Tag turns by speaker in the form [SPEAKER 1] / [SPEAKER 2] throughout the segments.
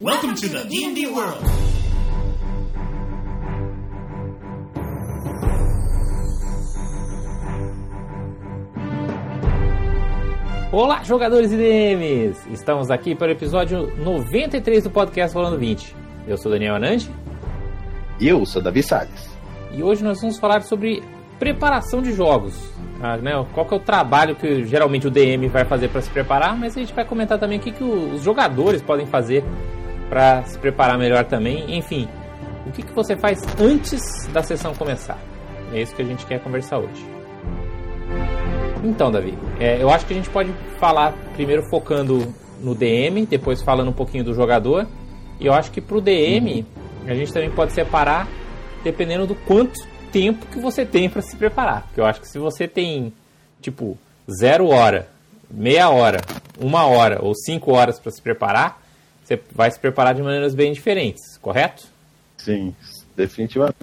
[SPEAKER 1] Welcome to the D&D world.
[SPEAKER 2] Olá, jogadores e DMs! Estamos aqui para o episódio 93 do podcast Falando 20. Eu sou Daniel Anandi
[SPEAKER 3] E eu sou Davi Salles.
[SPEAKER 2] e hoje nós vamos falar sobre preparação de jogos. Ah, né, Qual que é o trabalho que geralmente o DM vai fazer para se preparar, mas a gente vai comentar também o que, que os jogadores podem fazer para se preparar melhor também. Enfim, o que, que você faz antes da sessão começar? É isso que a gente quer conversar hoje. Então, Davi, é, eu acho que a gente pode falar primeiro focando no DM, depois falando um pouquinho do jogador. E eu acho que pro DM a gente também pode separar dependendo do quanto tempo que você tem para se preparar. Porque eu acho que se você tem tipo zero hora, meia hora, uma hora ou cinco horas para se preparar, você vai se preparar de maneiras bem diferentes, correto?
[SPEAKER 3] Sim, definitivamente.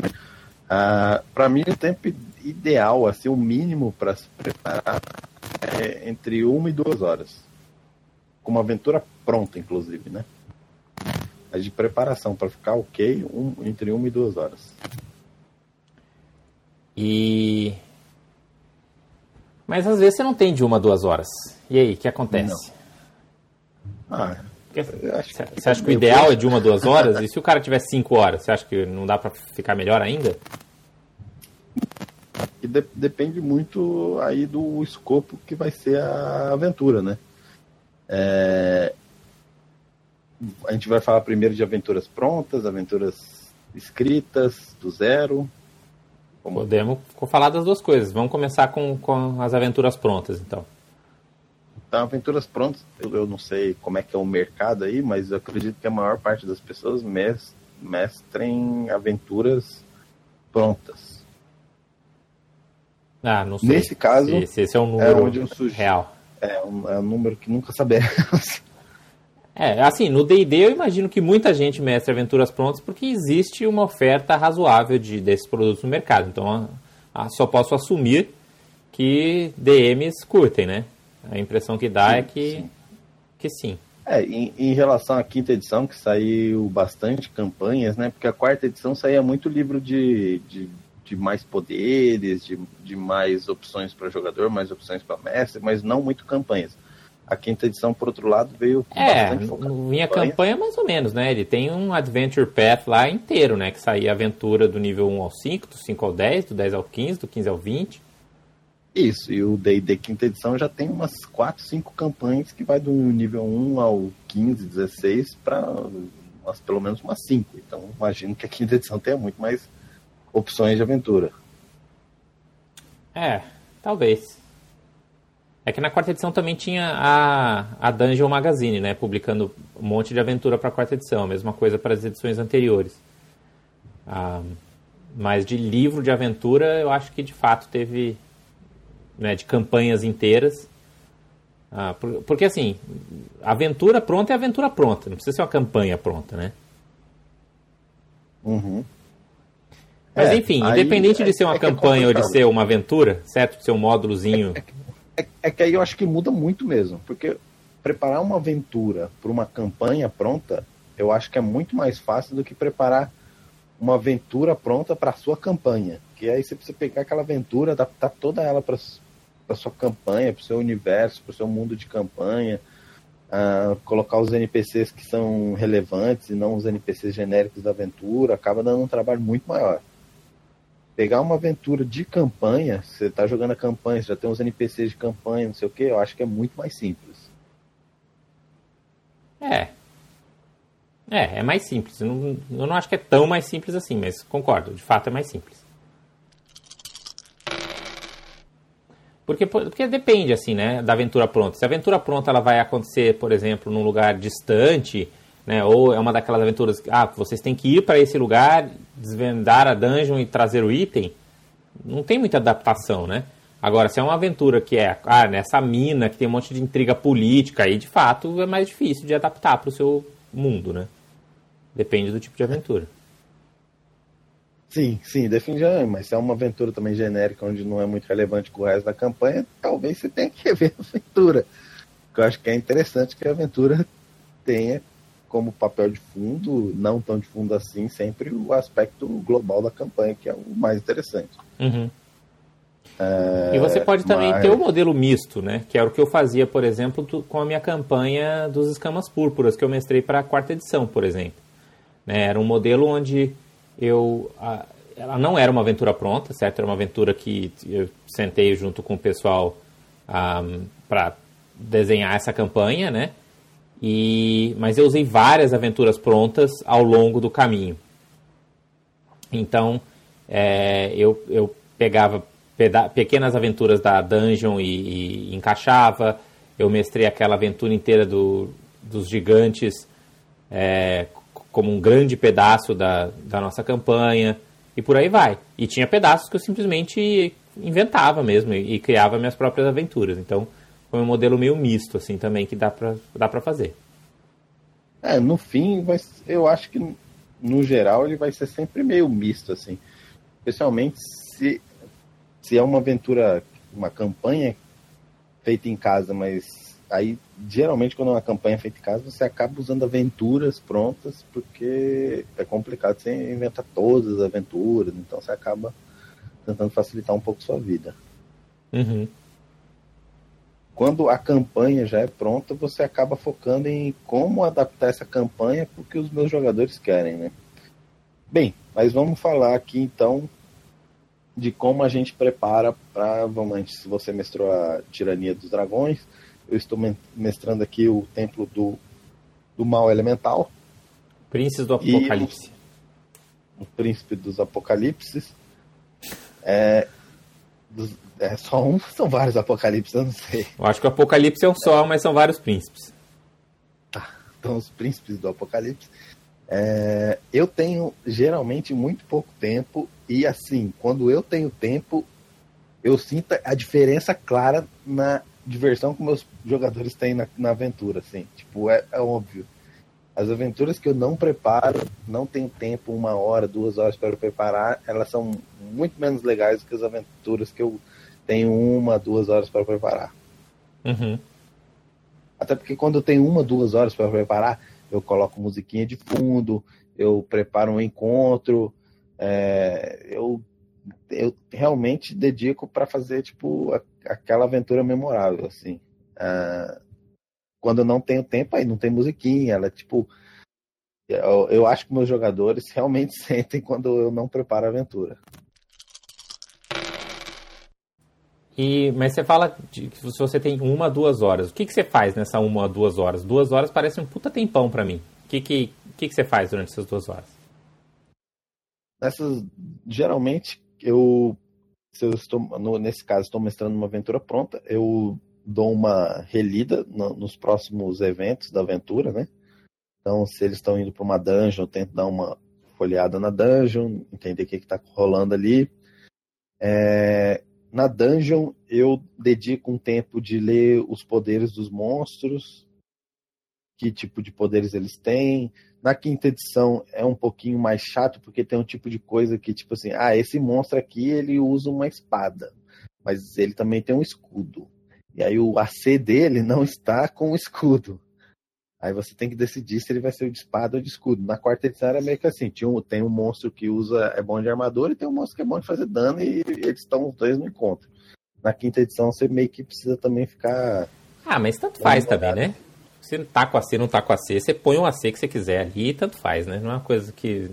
[SPEAKER 3] Ah, para mim, o tempo ideal, assim, o mínimo para se preparar é entre uma e duas horas. Com uma aventura pronta, inclusive, né? Mas de preparação para ficar ok, um- entre uma e duas horas.
[SPEAKER 2] E. Mas às vezes você não tem de uma a duas horas. E aí, o que acontece?
[SPEAKER 3] Ah, eu acho
[SPEAKER 2] Você acha que o ideal é de uma duas horas? E se o cara tiver cinco horas, você acha que não dá pra ficar melhor ainda?
[SPEAKER 3] que de- depende muito aí do escopo que vai ser a aventura, né? É, A gente vai falar primeiro de aventuras prontas, aventuras escritas, do zero. Como-
[SPEAKER 2] Podemos falar das duas coisas. Vamos começar com, com as aventuras prontas, então.
[SPEAKER 3] Então, aventuras prontas, eu, não sei como é que é o mercado aí, mas eu acredito que a maior parte das pessoas mes- mestrem aventuras prontas.
[SPEAKER 2] Ah, não sei.
[SPEAKER 3] Nesse caso,
[SPEAKER 2] se, se esse é um
[SPEAKER 3] é
[SPEAKER 2] número
[SPEAKER 3] sugiro.
[SPEAKER 2] real.
[SPEAKER 3] É um, é um número que nunca saberemos.
[SPEAKER 2] É, assim, no D&D eu imagino que muita gente mestre aventuras prontas porque existe uma oferta razoável de, desses produtos no mercado. Então, a- a- só posso assumir que DMs curtem, né? A impressão que dá é que
[SPEAKER 3] sim.
[SPEAKER 2] que sim.
[SPEAKER 3] É, em, em relação à quinta edição, que saiu bastante campanhas, né? Porque a quarta edição saía muito livro de, de, de mais poderes, de, de mais opções para jogador, mais opções para mestre, mas não muito campanhas. A quinta edição, por outro lado, veio com
[SPEAKER 2] É,
[SPEAKER 3] bastante
[SPEAKER 2] minha
[SPEAKER 3] campanha.
[SPEAKER 2] campanha mais ou menos, né? Ele tem um Adventure Path lá inteiro, né? Que saía aventura do nível 1 ao 5, do 5 ao 10, do 10 ao 15, do 15 ao 20.
[SPEAKER 3] Isso, e o D&D quinta edição já tem umas 4, 5 campanhas que vai do nível 1 ao 15, 16 para pelo menos umas 5. Então, imagino que a quinta edição tenha muito mais opções de aventura.
[SPEAKER 2] É, talvez. É que na quarta edição também tinha a, a Dungeon Magazine, né? Publicando um monte de aventura para a quarta edição. A mesma coisa para as edições anteriores. Ah, mas de livro de aventura, eu acho que de fato teve. Né, de campanhas inteiras. Ah, por- porque assim, aventura pronta é aventura pronta. Não precisa ser uma campanha pronta, né?
[SPEAKER 3] Uhum.
[SPEAKER 2] Mas
[SPEAKER 3] É,
[SPEAKER 2] enfim,
[SPEAKER 3] aí
[SPEAKER 2] independente de
[SPEAKER 3] é-
[SPEAKER 2] ser uma
[SPEAKER 3] é é
[SPEAKER 2] campanha ou de ser uma aventura, certo? De ser um módulozinho.
[SPEAKER 3] É, é que aí eu acho que muda muito mesmo, porque preparar uma aventura para uma campanha pronta, eu acho que é muito mais fácil do que preparar uma aventura pronta para sua campanha. Que aí você precisa pegar aquela aventura, adaptar toda ela para sua campanha, para o seu universo, para o seu mundo de campanha, ah, colocar os NPCs que são relevantes e não os NPCs genéricos da aventura, acaba dando um trabalho muito maior pegar uma aventura de campanha, você tá jogando a campanha, você já tem uns NPCs de campanha, não sei o que, eu acho que é muito mais simples.
[SPEAKER 2] É. É, é mais simples. Eu não, eu não acho que é tão mais simples assim, mas concordo, de fato é mais simples. Porque, porque depende, assim, né, da aventura pronta. Se a aventura pronta ela vai acontecer, por exemplo, num lugar distante, né, ou é uma daquelas aventuras que, ah, vocês têm que ir para esse lugar, desvendar a dungeon e trazer o item, não tem muita adaptação, né? Agora, se é uma aventura que é, ah, nessa mina que tem um monte de intriga política, aí de fato é mais difícil de adaptar para o seu mundo, né? Depende do tipo de aventura.
[SPEAKER 3] Sim, sim, definitivamente, mas se é uma aventura também genérica, onde não é muito relevante com o resto da campanha, talvez você tenha que rever a aventura. Porque eu acho que é interessante que a aventura tenha como papel de fundo, não tão de fundo assim, sempre o aspecto global da campanha, que é o mais interessante.
[SPEAKER 2] Uhum. É, e você pode também mas... ter o modelo misto, né? Que era o que eu fazia, por exemplo, com a minha campanha dos escamas púrpuras, que eu mestrei para a quarta edição, por exemplo. Né? Era um modelo onde eu. A, ela não era uma aventura pronta, certo? Era uma aventura que eu sentei junto com o pessoal um, para desenhar essa campanha, né? E, mas eu usei várias aventuras prontas ao longo do caminho. Então, é, eu, eu pegava pequenas aventuras da dungeon e, e, encaixava. Eu mestrei aquela aventura inteira do, dos gigantes é, como um grande pedaço da, da nossa campanha e por aí vai. E tinha pedaços que eu simplesmente inventava mesmo e, e criava minhas próprias aventuras. Então, foi um modelo meio misto, assim, também, que dá pra, dá pra fazer.
[SPEAKER 3] É, no fim, vai, eu acho que, no geral, ele vai ser sempre meio misto, assim. Especialmente se, se é uma aventura, uma campanha feita em casa, mas aí, geralmente, quando é uma campanha feita em casa, você acaba usando aventuras prontas, porque é complicado você inventar todas as aventuras, então você acaba tentando facilitar um pouco sua vida.
[SPEAKER 2] Uhum
[SPEAKER 3] quando a campanha já é pronta, você acaba focando em como adaptar essa campanha para o que os meus jogadores querem, né? Bem, mas vamos falar aqui então de como a gente prepara para, vamos, se você mestrou a Tirania dos Dragões, eu estou mestrando aqui o Templo do, do Mal Elemental.
[SPEAKER 2] Príncipe do Apocalipse.
[SPEAKER 3] O, o Príncipe dos Apocalipses. É, dos, é só um, são vários apocalipses, eu não sei.
[SPEAKER 2] Eu acho que o apocalipse é um só, mas são vários príncipes.
[SPEAKER 3] Tá, então os príncipes do apocalipse. É, eu tenho geralmente muito pouco tempo e assim, quando eu tenho tempo, eu sinto a diferença clara na diversão que meus jogadores têm na, na aventura, assim. Tipo, é, é óbvio. As aventuras que eu não preparo, não tenho tempo, uma hora, duas horas para preparar, elas são muito menos legais do que as aventuras que eu tenho uma, duas horas para preparar.
[SPEAKER 2] Uhum.
[SPEAKER 3] Até porque quando eu tenho uma, duas horas para preparar, eu coloco musiquinha de fundo, eu preparo um encontro, é, eu, eu realmente dedico para fazer tipo aquela aventura memorável, assim. Uh, quando eu não tenho tempo, aí não tem musiquinha, ela é tipo. Eu, eu acho que meus jogadores realmente sentem quando eu não preparo a aventura.
[SPEAKER 2] E, mas você fala que se você tem uma, duas horas. O que, que você faz nessa uma, duas horas? Duas horas parece um puta tempão para mim. O que, que, que, que você faz durante essas duas horas?
[SPEAKER 3] Nessas, geralmente, eu, se eu estou, no, nesse caso, estou mestrando uma aventura pronta, eu dou uma relida no, nos próximos eventos da aventura, né? Então, se eles estão indo para uma dungeon, eu tento dar uma folheada na dungeon, entender o que está rolando ali. É, na dungeon, eu dedico um tempo de ler os poderes dos monstros, que tipo de poderes eles têm. Na quinta edição é um pouquinho mais chato, porque tem um tipo de coisa que, tipo assim, ah, esse monstro aqui ele usa uma espada, mas ele também tem um escudo. E aí o AC dele não está com o escudo. Aí você tem que decidir se ele vai ser de espada ou de escudo. Na quarta edição era meio que assim: tinha um, tem um monstro que usa é bom de armadura e tem um monstro que é bom de fazer dano e eles estão os dois no encontro. Na quinta edição você meio que precisa também ficar.
[SPEAKER 2] Ah, mas tanto faz também, né? Se tá com AC, não tá com AC, você põe um AC que você quiser ali e tanto faz, né? Não é uma coisa que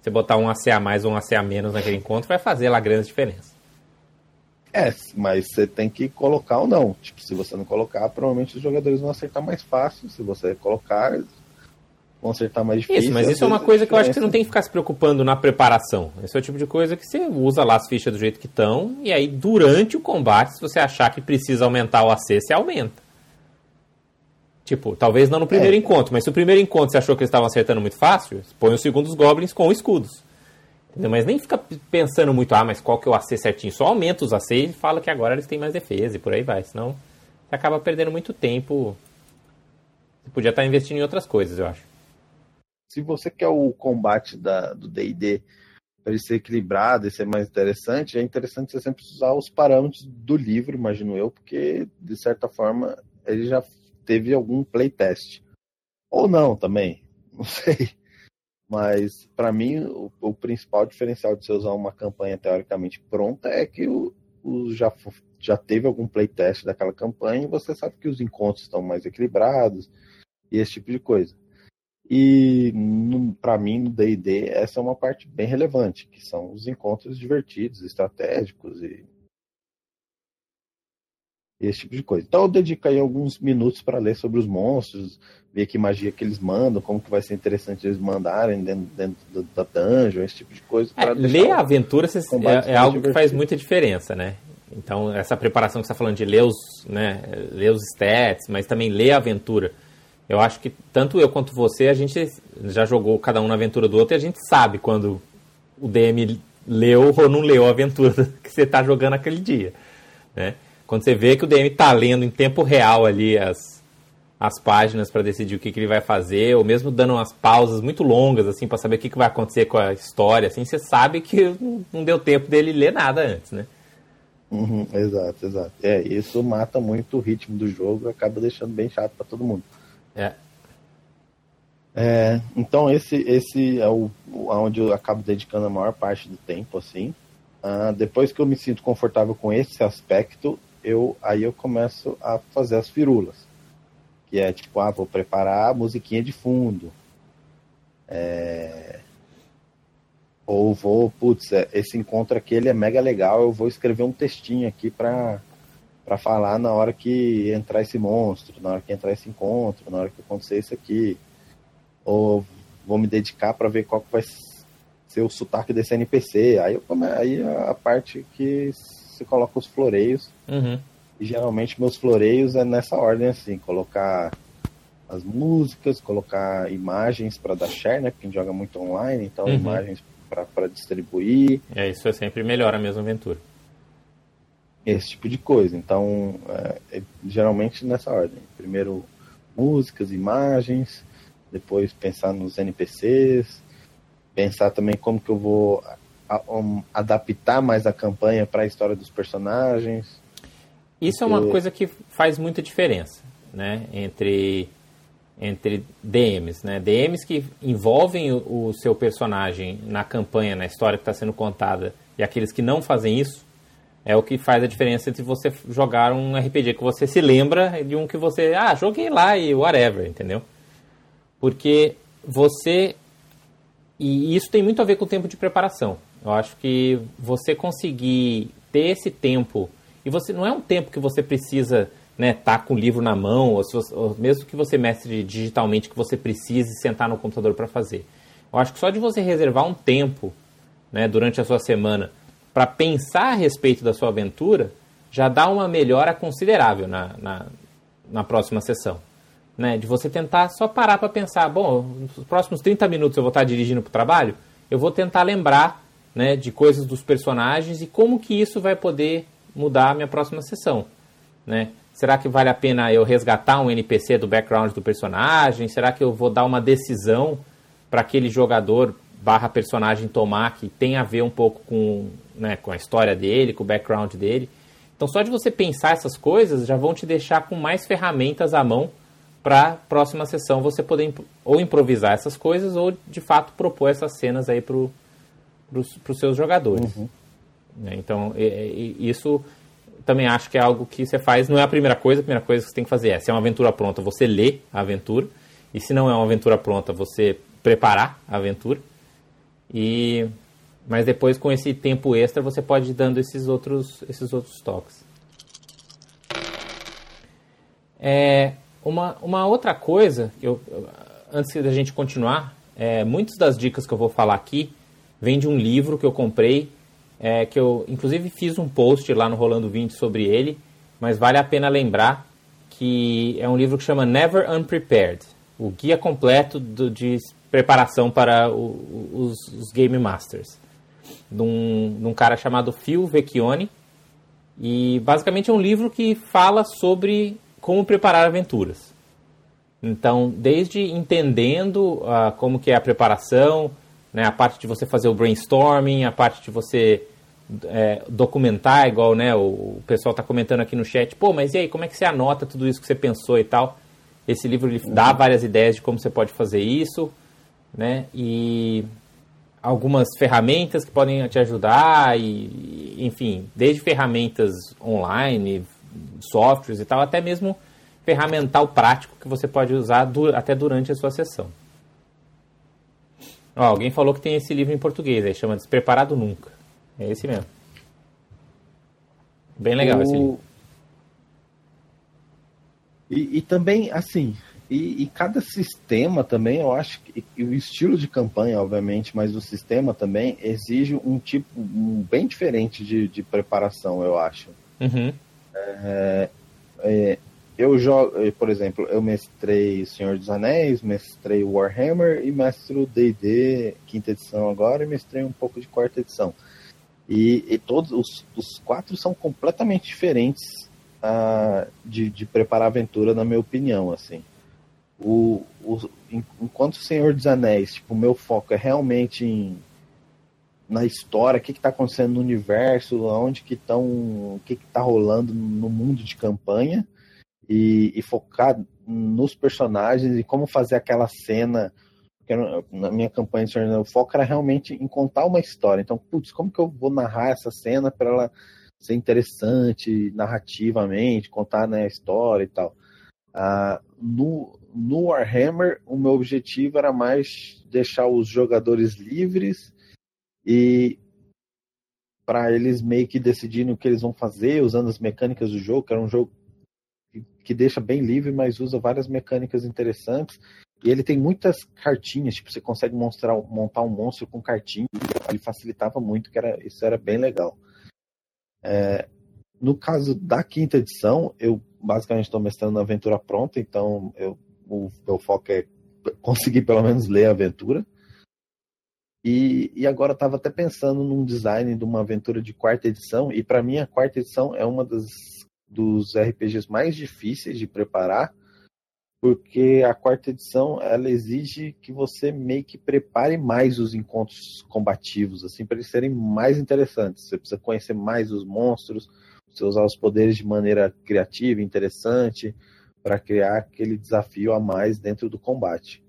[SPEAKER 2] você botar um AC a mais ou um AC a menos naquele encontro vai fazer lá grande diferença.
[SPEAKER 3] É, mas você tem que colocar ou não. Tipo, se você não colocar, provavelmente os jogadores vão acertar mais fácil. Se você colocar, vão acertar mais difícil.
[SPEAKER 2] Isso, mas isso é uma coisa que eu acho que você não tem que ficar se preocupando na preparação. Esse é o tipo de coisa que você usa lá as fichas do jeito que estão, e aí durante o combate, se você achar que precisa aumentar o AC, você aumenta. Tipo, talvez não no primeiro é. encontro, mas se o primeiro encontro você achou que eles estavam acertando muito fácil, põe os segundos goblins com escudos. Entendeu? Mas nem fica pensando muito, ah, mas qual que é o AC certinho. Só aumenta os AC e fala que agora eles têm mais defesa e por aí vai. Senão você acaba perdendo muito tempo. Você podia estar investindo em outras coisas, eu acho.
[SPEAKER 3] Se você quer o combate da, do D&D para ele ser equilibrado e ser mais interessante, é interessante você sempre usar os parâmetros do livro, imagino eu, porque, de certa forma, ele já teve algum playtest. Ou não também. Não sei. Mas, para mim, o, o, principal diferencial de você usar uma campanha teoricamente pronta é que o, o já, já teve algum playtest daquela campanha e você sabe que os encontros estão mais equilibrados e esse tipo de coisa. E, para mim, no D&D, essa é uma parte bem relevante, que são os encontros divertidos, estratégicos e esse tipo de coisa. Então eu dedico aí alguns minutos para ler sobre os monstros, ver que magia que eles mandam, como que vai ser interessante eles mandarem dentro, dentro da dungeon, esse tipo de coisa.
[SPEAKER 2] É, ler a aventura é, é algo divertido. que faz muita diferença, né? Então essa preparação que você está falando de ler os, né, ler os stats, mas também ler a aventura. Eu acho que tanto eu quanto você, a gente já jogou cada um na aventura do outro e a gente sabe quando o DM leu ou não leu a aventura que você está jogando aquele dia, né? Quando você vê que o DM está lendo em tempo real ali as, as páginas para decidir o que, que, ele vai fazer, ou mesmo dando umas pausas muito longas assim para saber o que, que vai acontecer com a história, assim, você sabe que não deu tempo dele ler nada antes, né?
[SPEAKER 3] Uhum, exato, exato. É, isso mata muito o ritmo do jogo e acaba deixando bem chato para todo mundo.
[SPEAKER 2] É.
[SPEAKER 3] é. Então esse esse é o onde eu acabo dedicando a maior parte do tempo, assim. Uh, depois que eu me sinto confortável com esse aspecto, eu aí eu começo a fazer as firulas. Que é tipo, ah, vou preparar a musiquinha de fundo. É... Ou vou, putz, é, esse encontro aqui ele é mega legal, eu vou escrever um textinho aqui para para falar na hora que entrar esse monstro, na hora que entrar esse encontro, na hora que acontecer isso aqui. Ou vou me dedicar para ver qual que vai ser o sotaque desse NPC. Aí, eu aí a parte que você coloca os floreios.
[SPEAKER 2] Uhum.
[SPEAKER 3] E geralmente meus floreios é nessa ordem assim, colocar as músicas, colocar imagens para dar share, né? Porque a gente joga muito online, então uhum. imagens para distribuir.
[SPEAKER 2] É, isso é sempre melhor a mesma aventura.
[SPEAKER 3] Esse tipo de coisa. Então, é, é, geralmente nessa ordem. Primeiro músicas, imagens, depois pensar nos NPCs, pensar também como que eu vou um, adaptar mais a campanha para a história dos personagens.
[SPEAKER 2] Isso porque... é uma coisa que faz muita diferença, né, entre entre DMs, né? DMs que envolvem o, o seu personagem na campanha, na história que está sendo contada, e aqueles que não fazem isso, é o que faz a diferença entre você jogar um RPG que você se lembra de um que você, ah, joguei lá e whatever, entendeu? Porque você. E isso tem muito a ver com o tempo de preparação. Eu acho que você conseguir ter esse tempo, e você não é um tempo que você precisa né, tá com o livro na mão, ou, você, ou mesmo que você mestre digitalmente, que você precise sentar no computador para fazer. Eu acho que só de você reservar um tempo né, durante a sua semana para pensar a respeito da sua aventura, já dá uma melhora considerável na, na, na próxima sessão. Né? De você tentar só parar para pensar, bom, nos próximos 30 minutos eu vou estar dirigindo para o trabalho, eu vou tentar lembrar né, de coisas dos personagens e como que isso vai poder mudar a minha próxima sessão, né? Será que vale a pena eu resgatar um NPC do background do personagem? Será que eu vou dar uma decisão para aquele jogador barra personagem tomar que tem a ver um pouco com, né, com a história dele, com o background dele? Então só de você pensar essas coisas já vão te deixar com mais ferramentas à mão para próxima sessão você poder ou improvisar essas coisas ou de fato propor essas cenas aí para para os seus jogadores. Uhum. Né, então, isso também acho que é algo que você faz, não é a primeira coisa, a primeira coisa que você tem que fazer é, se é uma aventura pronta, você lê a aventura, e se não é uma aventura pronta, você preparar a aventura, e mas depois com esse tempo extra você pode ir dando esses outros, esses outros toques. É, uma, uma outra coisa, eu, antes da gente continuar, é, muitas das dicas que eu vou falar aqui vem de um livro que eu comprei, é, que eu inclusive fiz um post lá no Rolando 20 sobre ele, mas vale a pena lembrar que é um livro que chama Never Unprepared, o guia completo do, de preparação para o, os, os, Game Masters, de um, de um cara chamado Phil Vecchione, e basicamente é um livro que fala sobre como preparar aventuras. Então, desde entendendo uh, como que é a preparação, né? A parte de você fazer o brainstorming, a parte de você é, documentar, igual né, o, o pessoal está comentando aqui no chat, pô, mas e aí, como é que você anota tudo isso que você pensou e tal? Esse livro ele dá várias ideias de como você pode fazer isso. né? E algumas ferramentas que podem te ajudar e, enfim, desde ferramentas online, softwares e tal, até mesmo ferramental prático que você pode usar até durante a sua sessão. Ó, alguém falou que tem esse livro em português, aí chama Despreparado Nunca. É esse mesmo. Bem legal o... esse livro.
[SPEAKER 3] E, e também, assim, e, e, cada sistema também, eu acho que o estilo de campanha, obviamente, mas o sistema também exige um tipo um, bem diferente de, de preparação, eu acho.
[SPEAKER 2] Uhum.
[SPEAKER 3] É, é, eu jogo, por exemplo, eu mestrei Senhor dos Anéis, mestrei Warhammer e mestro D&D quinta edição agora e mestrei um pouco de quarta edição. E, e todos os, os quatro são completamente diferentes uh, de, de preparar aventura, na minha opinião, assim o, o, enquanto Senhor dos Anéis, tipo, o meu foco é realmente em, na história, o que está acontecendo no universo, onde que estão, o que está rolando no mundo de campanha e, e, focar nos personagens e como fazer aquela cena. Na minha campanha de o foco era realmente em contar uma história. Então, putz, como que eu vou narrar essa cena para ela ser interessante narrativamente, contar né, a história e tal. Ah, no, no Warhammer, o meu objetivo era mais deixar os jogadores livres e para eles meio que decidirem o que eles vão fazer usando as mecânicas do jogo, que era um jogo que deixa bem livre, mas usa várias mecânicas interessantes. E ele tem muitas cartinhas, tipo, você consegue mostrar, montar um monstro com cartinha, ele facilitava muito, que era, isso era bem legal. É, no caso da quinta edição, eu basicamente estou mestrando a aventura pronta, então eu o meu foco é conseguir pelo menos ler a aventura. E, e agora estava até pensando num design de uma aventura de quarta edição, e para mim a quarta edição é uma das, dos RPGs mais difíceis de preparar, porque a quarta edição ela exige que você meio que prepare mais os encontros combativos, assim, para eles serem mais interessantes. Você precisa conhecer mais os monstros, você usar os poderes de maneira criativa, interessante, para criar aquele desafio a mais dentro do combate.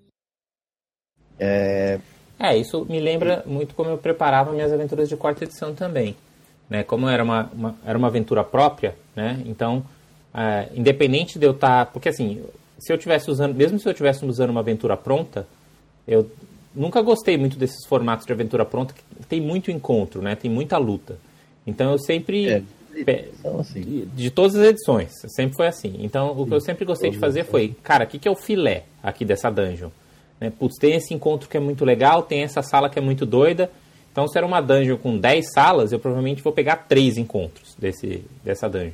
[SPEAKER 2] É... é, isso me lembra muito como eu preparava minhas aventuras de quarta edição também. Né? Como era uma, uma era uma aventura própria, né? então, é, independente de eu estar. Tá, porque assim, se eu tivesse usando, mesmo se eu tivesse usando uma aventura pronta, eu nunca gostei muito desses formatos de aventura pronta que tem muito encontro, né? tem muita luta. Então eu sempre. É então, assim. De todas as edições, sempre foi assim. Então, o que eu sempre gostei de fazer foi, cara, o que, que é o filé aqui dessa dungeon? Né? Putz, tem esse encontro que é muito legal, tem essa sala que é muito doida. Então, se era uma dungeon com 10 salas, eu provavelmente vou pegar 3 encontros desse, dessa dungeon.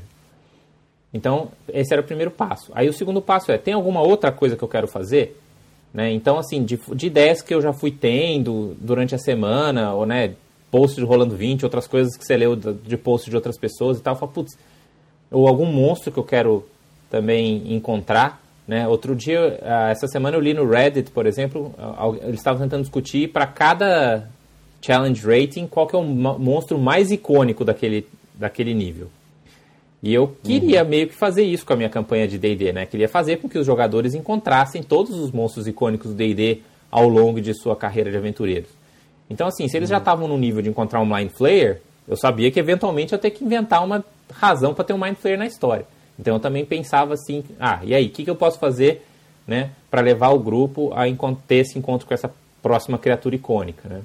[SPEAKER 2] Então, esse era o primeiro passo. Aí, o segundo passo é: tem alguma outra coisa que eu quero fazer? Né? Então, assim, de, de ideias que eu já fui tendo durante a semana, ou né, post de Rolando 20, outras coisas que você leu de post de outras pessoas e tal, fala, putz, ou algum monstro que eu quero também encontrar, né? Outro dia, ah, essa semana eu li no Reddit, por exemplo, eles estavam tentando discutir para cada challenge rating qual que é o monstro mais icônico daquele, daquele nível. E eu queria uhum. meio que fazer isso com a minha campanha de D&D, né? Queria fazer com que os jogadores encontrassem todos os monstros icônicos do D&D ao longo de sua carreira de aventureiros. Então, assim, se eles já estavam no nível de encontrar um Mind Flayer, eu sabia que eventualmente eu ia ter que inventar uma razão para ter um Mind Flayer na história. Então eu também pensava assim, ah, e aí, o que, que eu posso fazer né, para levar o grupo a ter esse encontro com essa próxima criatura icônica, né?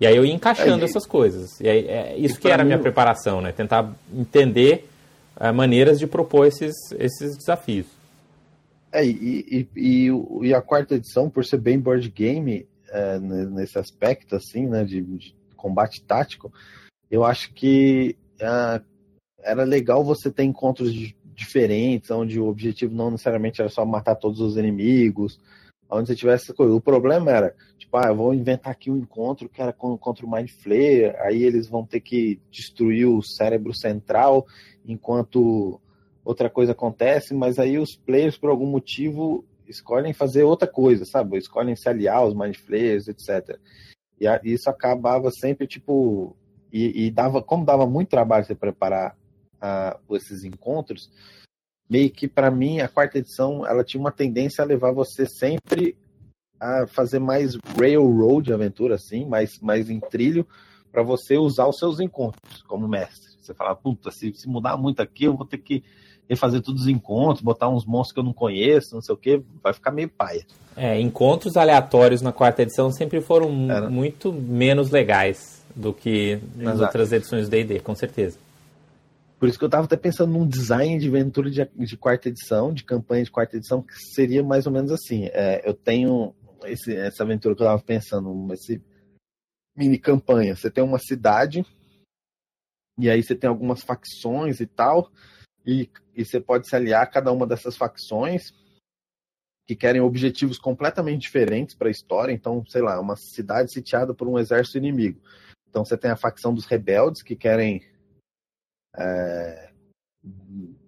[SPEAKER 2] E aí eu ia encaixando é, essas coisas. E aí, é isso que era a minha preparação, né? Tentar entender uh, maneiras de propor esses, esses desafios.
[SPEAKER 3] É, e, e, e, a quarta edição, por ser bem board game, é, nesse aspecto, assim, né, de, de, combate tático, eu acho que é, era legal você ter encontros diferentes, onde o objetivo não necessariamente era só matar todos os inimigos, onde você tivesse essa coisa. O problema era, tipo, ah, eu vou inventar aqui um encontro que era contra o Mind Flayer, aí eles vão ter que destruir o cérebro central enquanto outra coisa acontece, mas aí os players, por algum motivo, escolhem fazer outra coisa, sabe? Escolhem se aliar aos mind flayers, etc. E isso acabava sempre, tipo. E, e, dava, como dava muito trabalho você preparar uh, esses encontros, meio que para mim a quarta edição ela tinha uma tendência a levar você sempre a fazer mais railroad aventura, assim, mais, mais em trilho, para você usar os seus encontros como mestre. Você fala, puta, se, se mudar muito aqui, eu vou ter que refazer todos os encontros, botar uns monstros que eu não conheço, não sei o que, vai ficar meio paia.
[SPEAKER 2] É, encontros aleatórios na quarta edição sempre foram Era. muito menos legais do que nas Exato. outras edições do D&D, com certeza.
[SPEAKER 3] Por isso que eu estava até pensando num design de aventura de, de, quarta edição, de campanha de quarta edição, que seria mais ou menos assim. É, eu tenho esse, essa aventura que eu estava pensando, esse mini campanha. Você tem uma cidade, e aí você tem algumas facções e tal, e, e você pode se aliar a cada uma dessas facções que querem objetivos completamente diferentes para a história. Então, sei lá, uma cidade sitiada por um exército inimigo. Então você tem a facção dos rebeldes que querem é,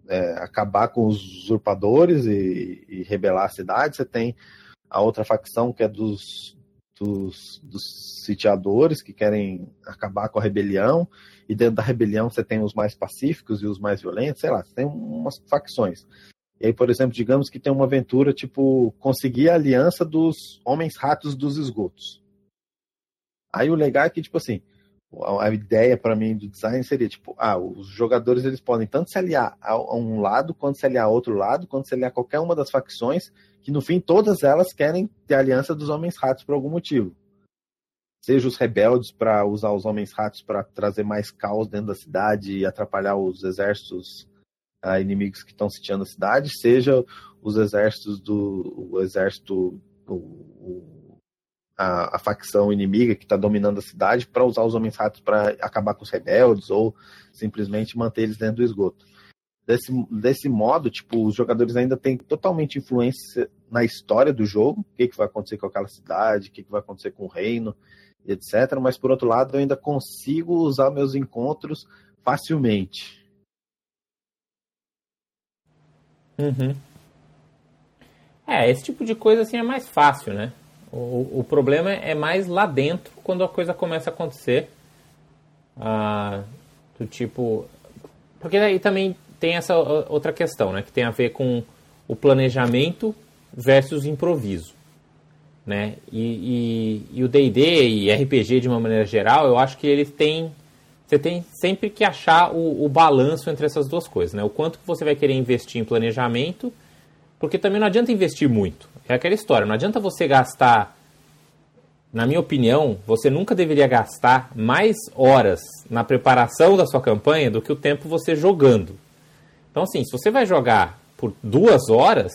[SPEAKER 3] é, acabar com os usurpadores e, e, rebelar a cidade. Você tem a outra facção que é dos, dos, dos sitiadores que querem acabar com a rebelião. E dentro da rebelião você tem os mais pacíficos e os mais violentos, sei lá, você tem umas facções. E aí, por exemplo, digamos que tem uma aventura tipo conseguir a aliança dos homens ratos dos esgotos. Aí o legal é que, tipo assim, a ideia para mim do design seria tipo, ah, os jogadores eles podem tanto se aliar a, um lado, quanto se aliar a outro lado, quanto se aliar a qualquer uma das facções, que no fim todas elas querem ter aliança dos homens ratos por algum motivo. Seja os rebeldes para usar os homens ratos para trazer mais caos dentro da cidade e atrapalhar os exércitos uh, inimigos que estão sitiando a cidade, seja os exércitos do o exército o, o a, a facção inimiga que está dominando a cidade para usar os homens ratos para acabar com os rebeldes ou simplesmente manter eles dentro do esgoto. Desse, desse modo, tipo, os jogadores ainda têm totalmente influência na história do jogo, o que, que vai acontecer com aquela cidade, o que, que vai acontecer com o reino, etc. Mas por outro lado, eu ainda consigo usar meus encontros facilmente.
[SPEAKER 2] Uhum. É, esse tipo de coisa assim é mais fácil, né? O, o problema é mais lá dentro, quando a coisa começa a acontecer. Ah, do tipo. Porque aí também tem essa outra questão, né? Que tem a ver com o planejamento versus improviso. Né? E, e, e o D&D e RPG de uma maneira geral, eu acho que eles têm você tem sempre que achar o, o, balanço entre essas duas coisas, né? O quanto que você vai querer investir em planejamento, porque também não adianta investir muito. É aquela história, não adianta você gastar. Na minha opinião, você nunca deveria gastar mais horas na preparação da sua campanha do que o tempo você jogando. Então, assim, se você vai jogar por duas horas,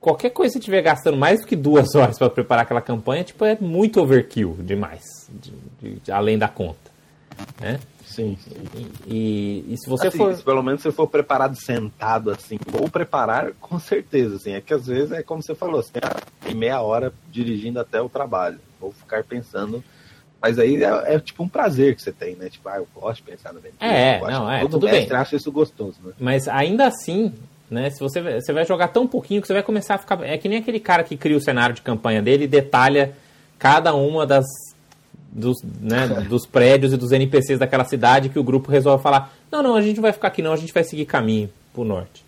[SPEAKER 2] qualquer coisa que você estiver gastando mais do que duas horas para preparar aquela campanha, tipo, é muito overkill demais, de, de, de, além da conta. Né?
[SPEAKER 3] Sim.
[SPEAKER 2] E, e, se você
[SPEAKER 3] assim,
[SPEAKER 2] for.
[SPEAKER 3] Se pelo menos você for preparado sentado assim, ou preparar, com certeza, assim. É que às vezes é como você falou, tem meia hora dirigindo até o trabalho. Ou ficar pensando. Mas aí é, é, tipo um prazer que você tem, né? Tipo, ah, eu gosto de pensar na aventura.
[SPEAKER 2] É, não, é, tudo bem.
[SPEAKER 3] acha isso gostoso, né?
[SPEAKER 2] Mas ainda assim, né? Se você, você vai jogar tão pouquinho que você vai começar a ficar. É que nem aquele cara que cria o cenário de campanha dele e detalha cada uma das dos, né, dos prédios e dos NPCs daquela cidade que o grupo resolve falar: não, não, a gente não vai ficar aqui, não, a gente vai seguir caminho pro norte.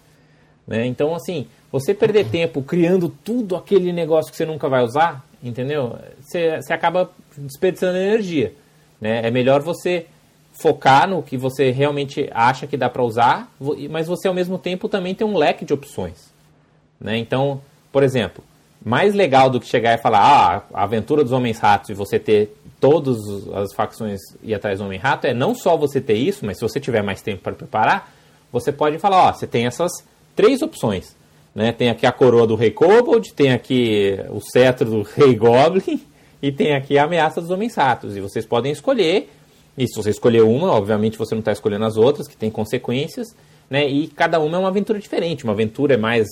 [SPEAKER 2] Né? Então, assim, você perder tempo criando tudo aquele negócio que você nunca vai usar, entendeu? Você, você acaba desperdiçando energia. Né? É melhor você focar no que você realmente acha que dá para usar, mas você ao mesmo tempo também tem um leque de opções. Né? Então, por exemplo, mais legal do que chegar e falar ah, a aventura dos homens ratos e você ter todas as facções ir atrás do Homem-Rato é não só você ter isso, mas se você tiver mais tempo para preparar, você pode falar, ó, você tem essas três opções. Né? Tem aqui a coroa do Rei Kobold, tem aqui o cetro do Rei Goblin e tem aqui a ameaça dos Homens-Ratos. E vocês podem escolher, e se você escolher uma, obviamente você não está escolhendo as outras, que tem consequências, né? e cada uma é uma aventura diferente. Uma aventura é mais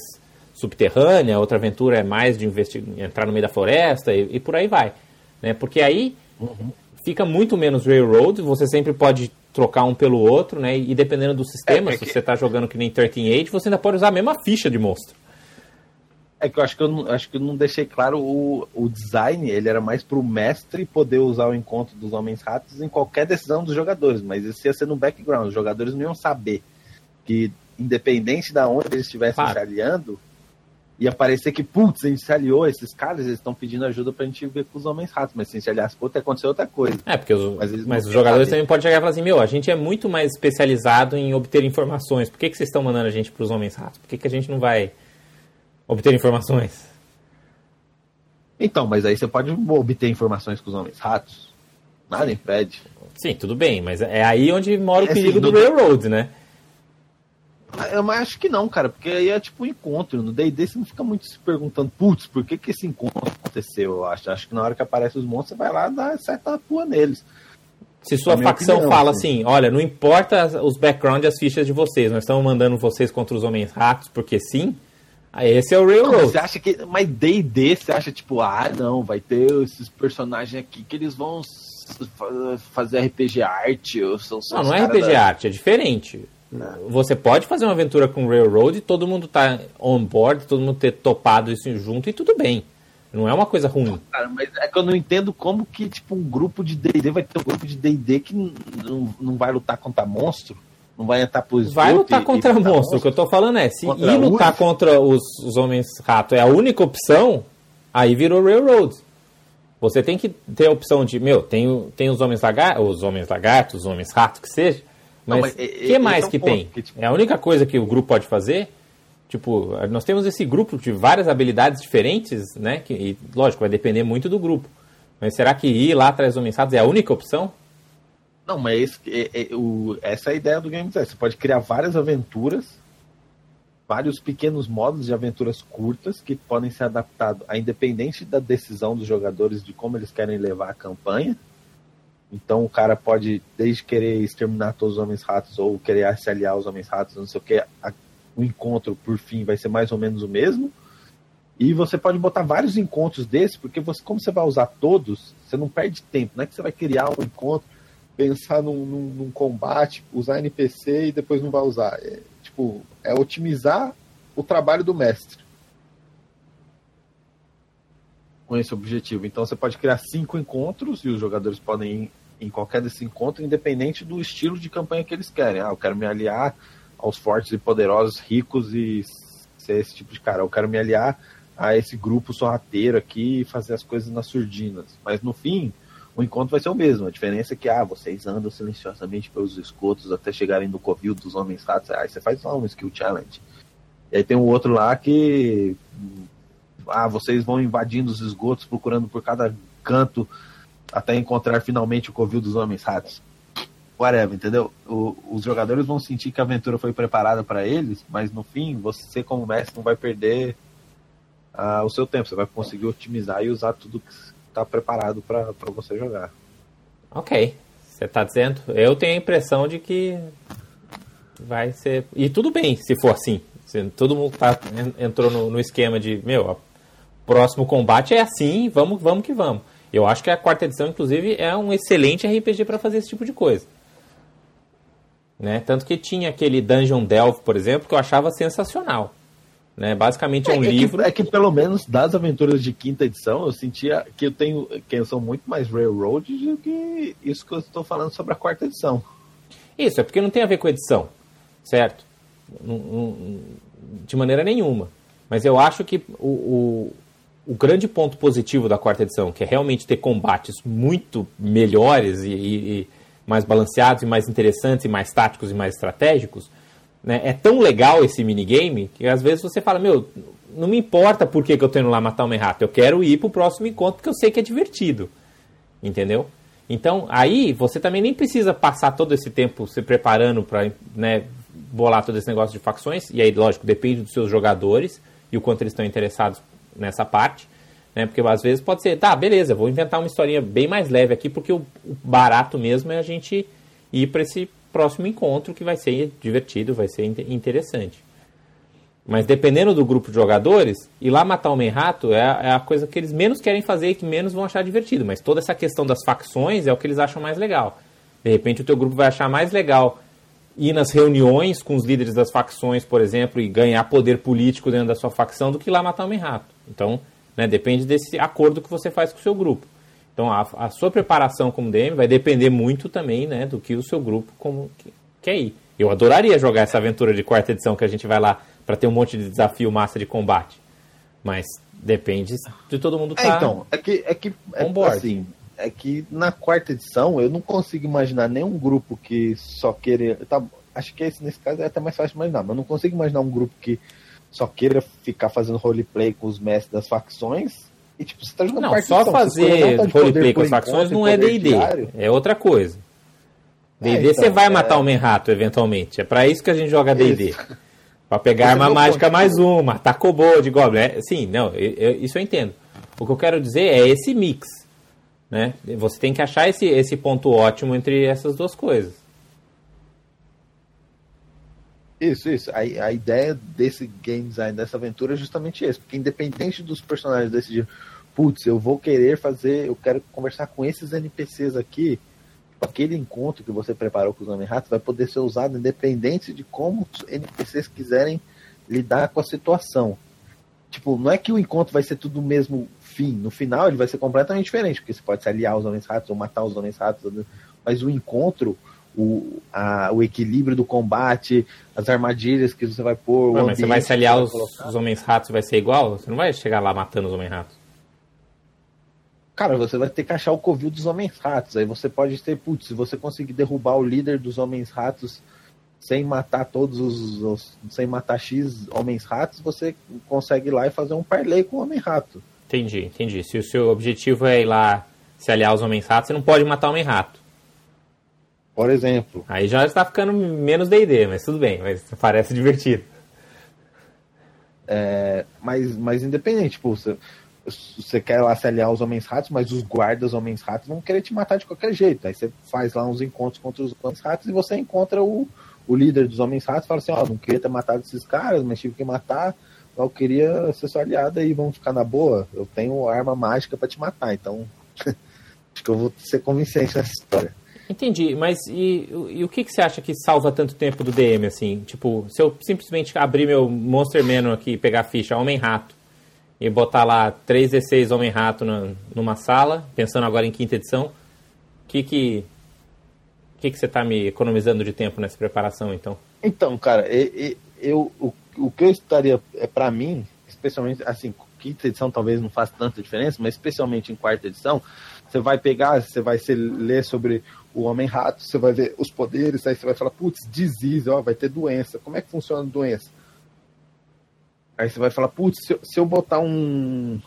[SPEAKER 2] subterrânea, outra aventura é mais de entrar no meio da floresta e, e por aí vai. Né? Porque aí Uhum. Fica muito menos railroad, você sempre pode trocar um pelo outro, né? E dependendo do sistema, é, é se você está jogando que nem 13 Age, você ainda pode usar a mesma ficha de monstro.
[SPEAKER 3] É que eu acho que eu não, acho que eu não deixei claro o, o design, ele era mais para o mestre poder usar o encontro dos homens ratos em qualquer decisão dos jogadores, mas isso ia ser no background, os jogadores não iam saber que, independente de onde eles estivessem claro. se aliando, ia parecer que, putz, a gente se aliou, esses caras, eles estão pedindo ajuda pra gente ver com os homens ratos, mas se a gente se aliasse com outro, ia acontecer outra coisa.
[SPEAKER 2] É, porque os, mas, mas os jogadores saber. também podem chegar e falar assim, meu, a gente é muito mais especializado em obter informações, por que, que vocês estão mandando a gente pros homens ratos? Por que, que a gente não vai obter informações?
[SPEAKER 3] Então, mas aí você pode obter informações com os homens ratos. Nada impede.
[SPEAKER 2] Sim, tudo bem, mas é aí onde mora o é, perigo assim, do Railroad, né?
[SPEAKER 3] Eu mas acho que não, cara, porque aí é tipo um encontro. No D&D você não fica muito se perguntando, putz, por que, que esse encontro aconteceu, eu acho. Acho que na hora que aparecem os monstros, você vai lá dar certa pua neles.
[SPEAKER 2] Se sua facção opinião, fala assim. assim, olha, não importa os background e as fichas de vocês, nós estamos mandando vocês contra os homens ratos, porque sim, esse é o Railroad. Não,
[SPEAKER 3] você acha que. Mas D&D, você acha tipo, ah, não, vai ter esses personagens aqui que eles vão fazer RPG arte? Ou são
[SPEAKER 2] não, não é RPG da... arte, é diferente. Você pode fazer uma aventura com Railroad e todo mundo tá on board, todo mundo ter topado isso junto e tudo bem. Não é uma coisa ruim.
[SPEAKER 3] Cara, mas é que eu não entendo como que, tipo, um grupo de D&D vai ter um grupo de D&D que não, não vai lutar contra monstro. Não vai entrar pro
[SPEAKER 2] Vai lutar contra monstro. monstro. O que eu tô falando é, se contra ir lutar contra os, os homens rato é a única opção, aí virou Railroad. Você tem que ter a opção de, meu, tem, tem os homens lagartos, os homens lagartos, os homens ratos, que seja, mas o que mais que tem? Que, tipo... É a única coisa que o grupo pode fazer. Tipo, nós temos esse grupo de várias habilidades diferentes, né? Que, e, lógico, vai depender muito do grupo. Mas será que ir lá atrás dos mensados é a única opção?
[SPEAKER 3] Não, mas é, é, o, essa é a ideia do Game Design. Você pode criar várias aventuras, vários pequenos modos de aventuras curtas que podem ser adaptados a independente da decisão dos jogadores de como eles querem levar a campanha. Então o cara pode, desde querer exterminar todos os homens ratos ou querer se aliar aos homens ratos, não sei o que, o encontro por fim vai ser mais ou menos o mesmo. E você pode botar vários encontros desses, porque você, como você vai usar todos, você não perde tempo. Não é que você vai criar um encontro, pensar num, num, num combate, usar NPC e depois não vai usar. É, tipo, é otimizar o trabalho do mestre com esse objetivo. Então você pode criar cinco encontros e os jogadores podem em qualquer desse encontro, independente do estilo de campanha que eles querem. Ah, eu quero me aliar aos fortes e poderosos, ricos e ser esse tipo de cara. Eu quero me aliar a esse grupo sorrateiro aqui e fazer as coisas nas surdinas. Mas no fim, o encontro vai ser o mesmo. A diferença é que, ah, vocês andam silenciosamente pelos escotos até chegarem no covil dos homens ratos. Aí você faz só um skill challenge. E aí tem um outro lá que. Ah, vocês vão invadindo os esgotos, procurando por cada canto até encontrar finalmente o covil dos homens ratos. Whatever, entendeu? O, os jogadores vão sentir que a aventura foi preparada para eles, mas no fim, você como mestre não vai perder uh, o seu tempo. Você vai conseguir otimizar e usar tudo que está preparado para você jogar.
[SPEAKER 2] Ok. Você está dizendo? Eu tenho a impressão de que vai ser. E tudo bem se for assim. Todo mundo tá, entrou no, no esquema de, meu, próximo combate é assim, vamos, vamos que vamos. Eu acho que a quarta edição, inclusive, é um excelente RPG para fazer esse tipo de coisa. Né? Tanto que tinha aquele Dungeon Delve, por exemplo, que eu achava sensacional. Né? Basicamente é, é um
[SPEAKER 3] é
[SPEAKER 2] livro.
[SPEAKER 3] Que, é que pelo menos das aventuras de quinta edição eu sentia que eu tenho que eu sou muito mais railroad do que isso que eu estou falando sobre a quarta edição.
[SPEAKER 2] Isso, é porque não tem a ver com edição, certo? De maneira nenhuma. Mas eu acho que o, o grande ponto positivo da quarta edição, que é realmente ter combates muito melhores e, e, e mais balanceados e mais interessantes e mais táticos e mais estratégicos, né? é tão legal esse minigame que às vezes você fala, meu, não me importa por que, que eu tenho lá matar um rato, eu quero ir pro próximo encontro porque eu sei que é divertido. Entendeu? Então, aí você também nem precisa passar todo esse tempo se preparando para né, bolar todo esse negócio de facções. E aí, lógico, depende dos seus jogadores e o quanto eles estão interessados nessa parte, né? Porque às vezes pode ser, tá, beleza, vou inventar uma historinha bem mais leve aqui, porque o, o barato mesmo é a gente ir para esse próximo encontro que vai ser divertido, vai ser interessante. Mas dependendo do grupo de jogadores, ir lá matar o Menrato é, é a coisa que eles menos querem fazer e que menos vão achar divertido. Mas toda essa questão das facções é o que eles acham mais legal. De repente o teu grupo vai achar mais legal ir nas reuniões com os líderes das facções, por exemplo, e ganhar poder político dentro da sua facção do que lá matar um rato. Então, né, depende desse acordo que você faz com o seu grupo. Então, a, a sua preparação como DM vai depender muito também né, do que o seu grupo como, quer ir. Eu adoraria jogar essa aventura de quarta edição que a gente vai lá para ter um monte de desafio massa de combate. Mas depende de todo mundo
[SPEAKER 3] É,
[SPEAKER 2] tá
[SPEAKER 3] então, é que, é que é,
[SPEAKER 2] board.
[SPEAKER 3] assim, é que na quarta edição eu não consigo imaginar nenhum grupo que só queira. Tá, acho que esse, nesse caso é até mais fácil de imaginar, mas eu não consigo imaginar um grupo que só queira ficar fazendo roleplay com os mestres das facções. E tipo, você tá jogando
[SPEAKER 2] Não, só fazer
[SPEAKER 3] de poder
[SPEAKER 2] roleplay com as facções não é D&D, é outra coisa. D&D
[SPEAKER 3] É, então,
[SPEAKER 2] você vai
[SPEAKER 3] é-
[SPEAKER 2] matar o Menrato eventualmente, é pra isso que a gente joga D&D. Pra pegar
[SPEAKER 3] é
[SPEAKER 2] arma mágica
[SPEAKER 3] ponto.
[SPEAKER 2] mais uma, matar kobold, goblin. É, sim, não, eu- eu- isso eu entendo. O que eu quero dizer é esse mix, né? Você tem que achar esse, esse ponto ótimo entre essas duas coisas.
[SPEAKER 3] Isso, isso. A, a ideia desse game design, dessa aventura é justamente esse. Porque independente dos personagens decidirem, putz, eu vou querer fazer, eu quero conversar com esses NPCs aqui, aquele encontro que você preparou com os Homem-Ratos vai poder ser usado independente de como os NPCs quiserem lidar com a situação. Tipo, não é que o encontro vai ser tudo o mesmo fim. No final ele vai ser completamente diferente, porque você pode se aliar aos Homens-Ratos ou matar os Homens-Ratos, mas o encontro o, a- o equilíbrio do combate, as armadilhas que você vai pôr.
[SPEAKER 2] Ué,
[SPEAKER 3] o
[SPEAKER 2] mas você vai se aliar aos, os homens-ratos vai ser igual? Você não vai chegar lá matando os homens-ratos.
[SPEAKER 3] Cara, você vai ter que achar o covil dos homens-ratos. Aí você pode ter, putz, se você conseguir derrubar o líder dos homens-ratos sem matar todos os, os- sem matar X homens-ratos, você consegue ir lá e fazer um parlay com o homem-rato.
[SPEAKER 2] Entendi, entendi. Se o seu objetivo é ir lá se aliar aos homens-ratos, você não pode matar o homem-rato.
[SPEAKER 3] Por exemplo.
[SPEAKER 2] Aí já está ficando menos D&D, mas tudo bem, mas parece divertido.
[SPEAKER 3] É, mas, mas independente, tipo, você, você quer lá se aliar aos homens-ratos, mas os guardas homens-ratos vão querer te matar de qualquer jeito. Aí você faz lá uns encontros contra os homens-ratos e você encontra o, o líder dos homens-ratos e fala assim, ó, não queria ter matado esses caras, mas tive que matar, eu queria ser sua aliada e vamos ficar na boa. Eu tenho arma mágica pra te matar, então acho que eu vou ser convincente nessa história.
[SPEAKER 2] Entendi, mas e, e o que, que você acha que salva tanto tempo do DM, assim? Tipo, se eu simplesmente abrir meu Monster Menu aqui, pegar a ficha Homem-Rato e botar lá 3D6 Homem-Rato numa sala, pensando agora em quinta edição, o que que, que que você tá me economizando de tempo nessa preparação, então?
[SPEAKER 3] Então, cara, e- e- eu, o, o que eu estaria, é para mim, especialmente, assim, quinta edição talvez não faça tanta diferença, mas especialmente em quarta edição, você vai pegar, você vai se, ler sobre o Homem-Rato, você vai ver os poderes, aí você vai falar, putz, disease, ó, vai ter doença. Como é que funciona a doença? Aí você vai falar, putz, se, eu- se eu botar um,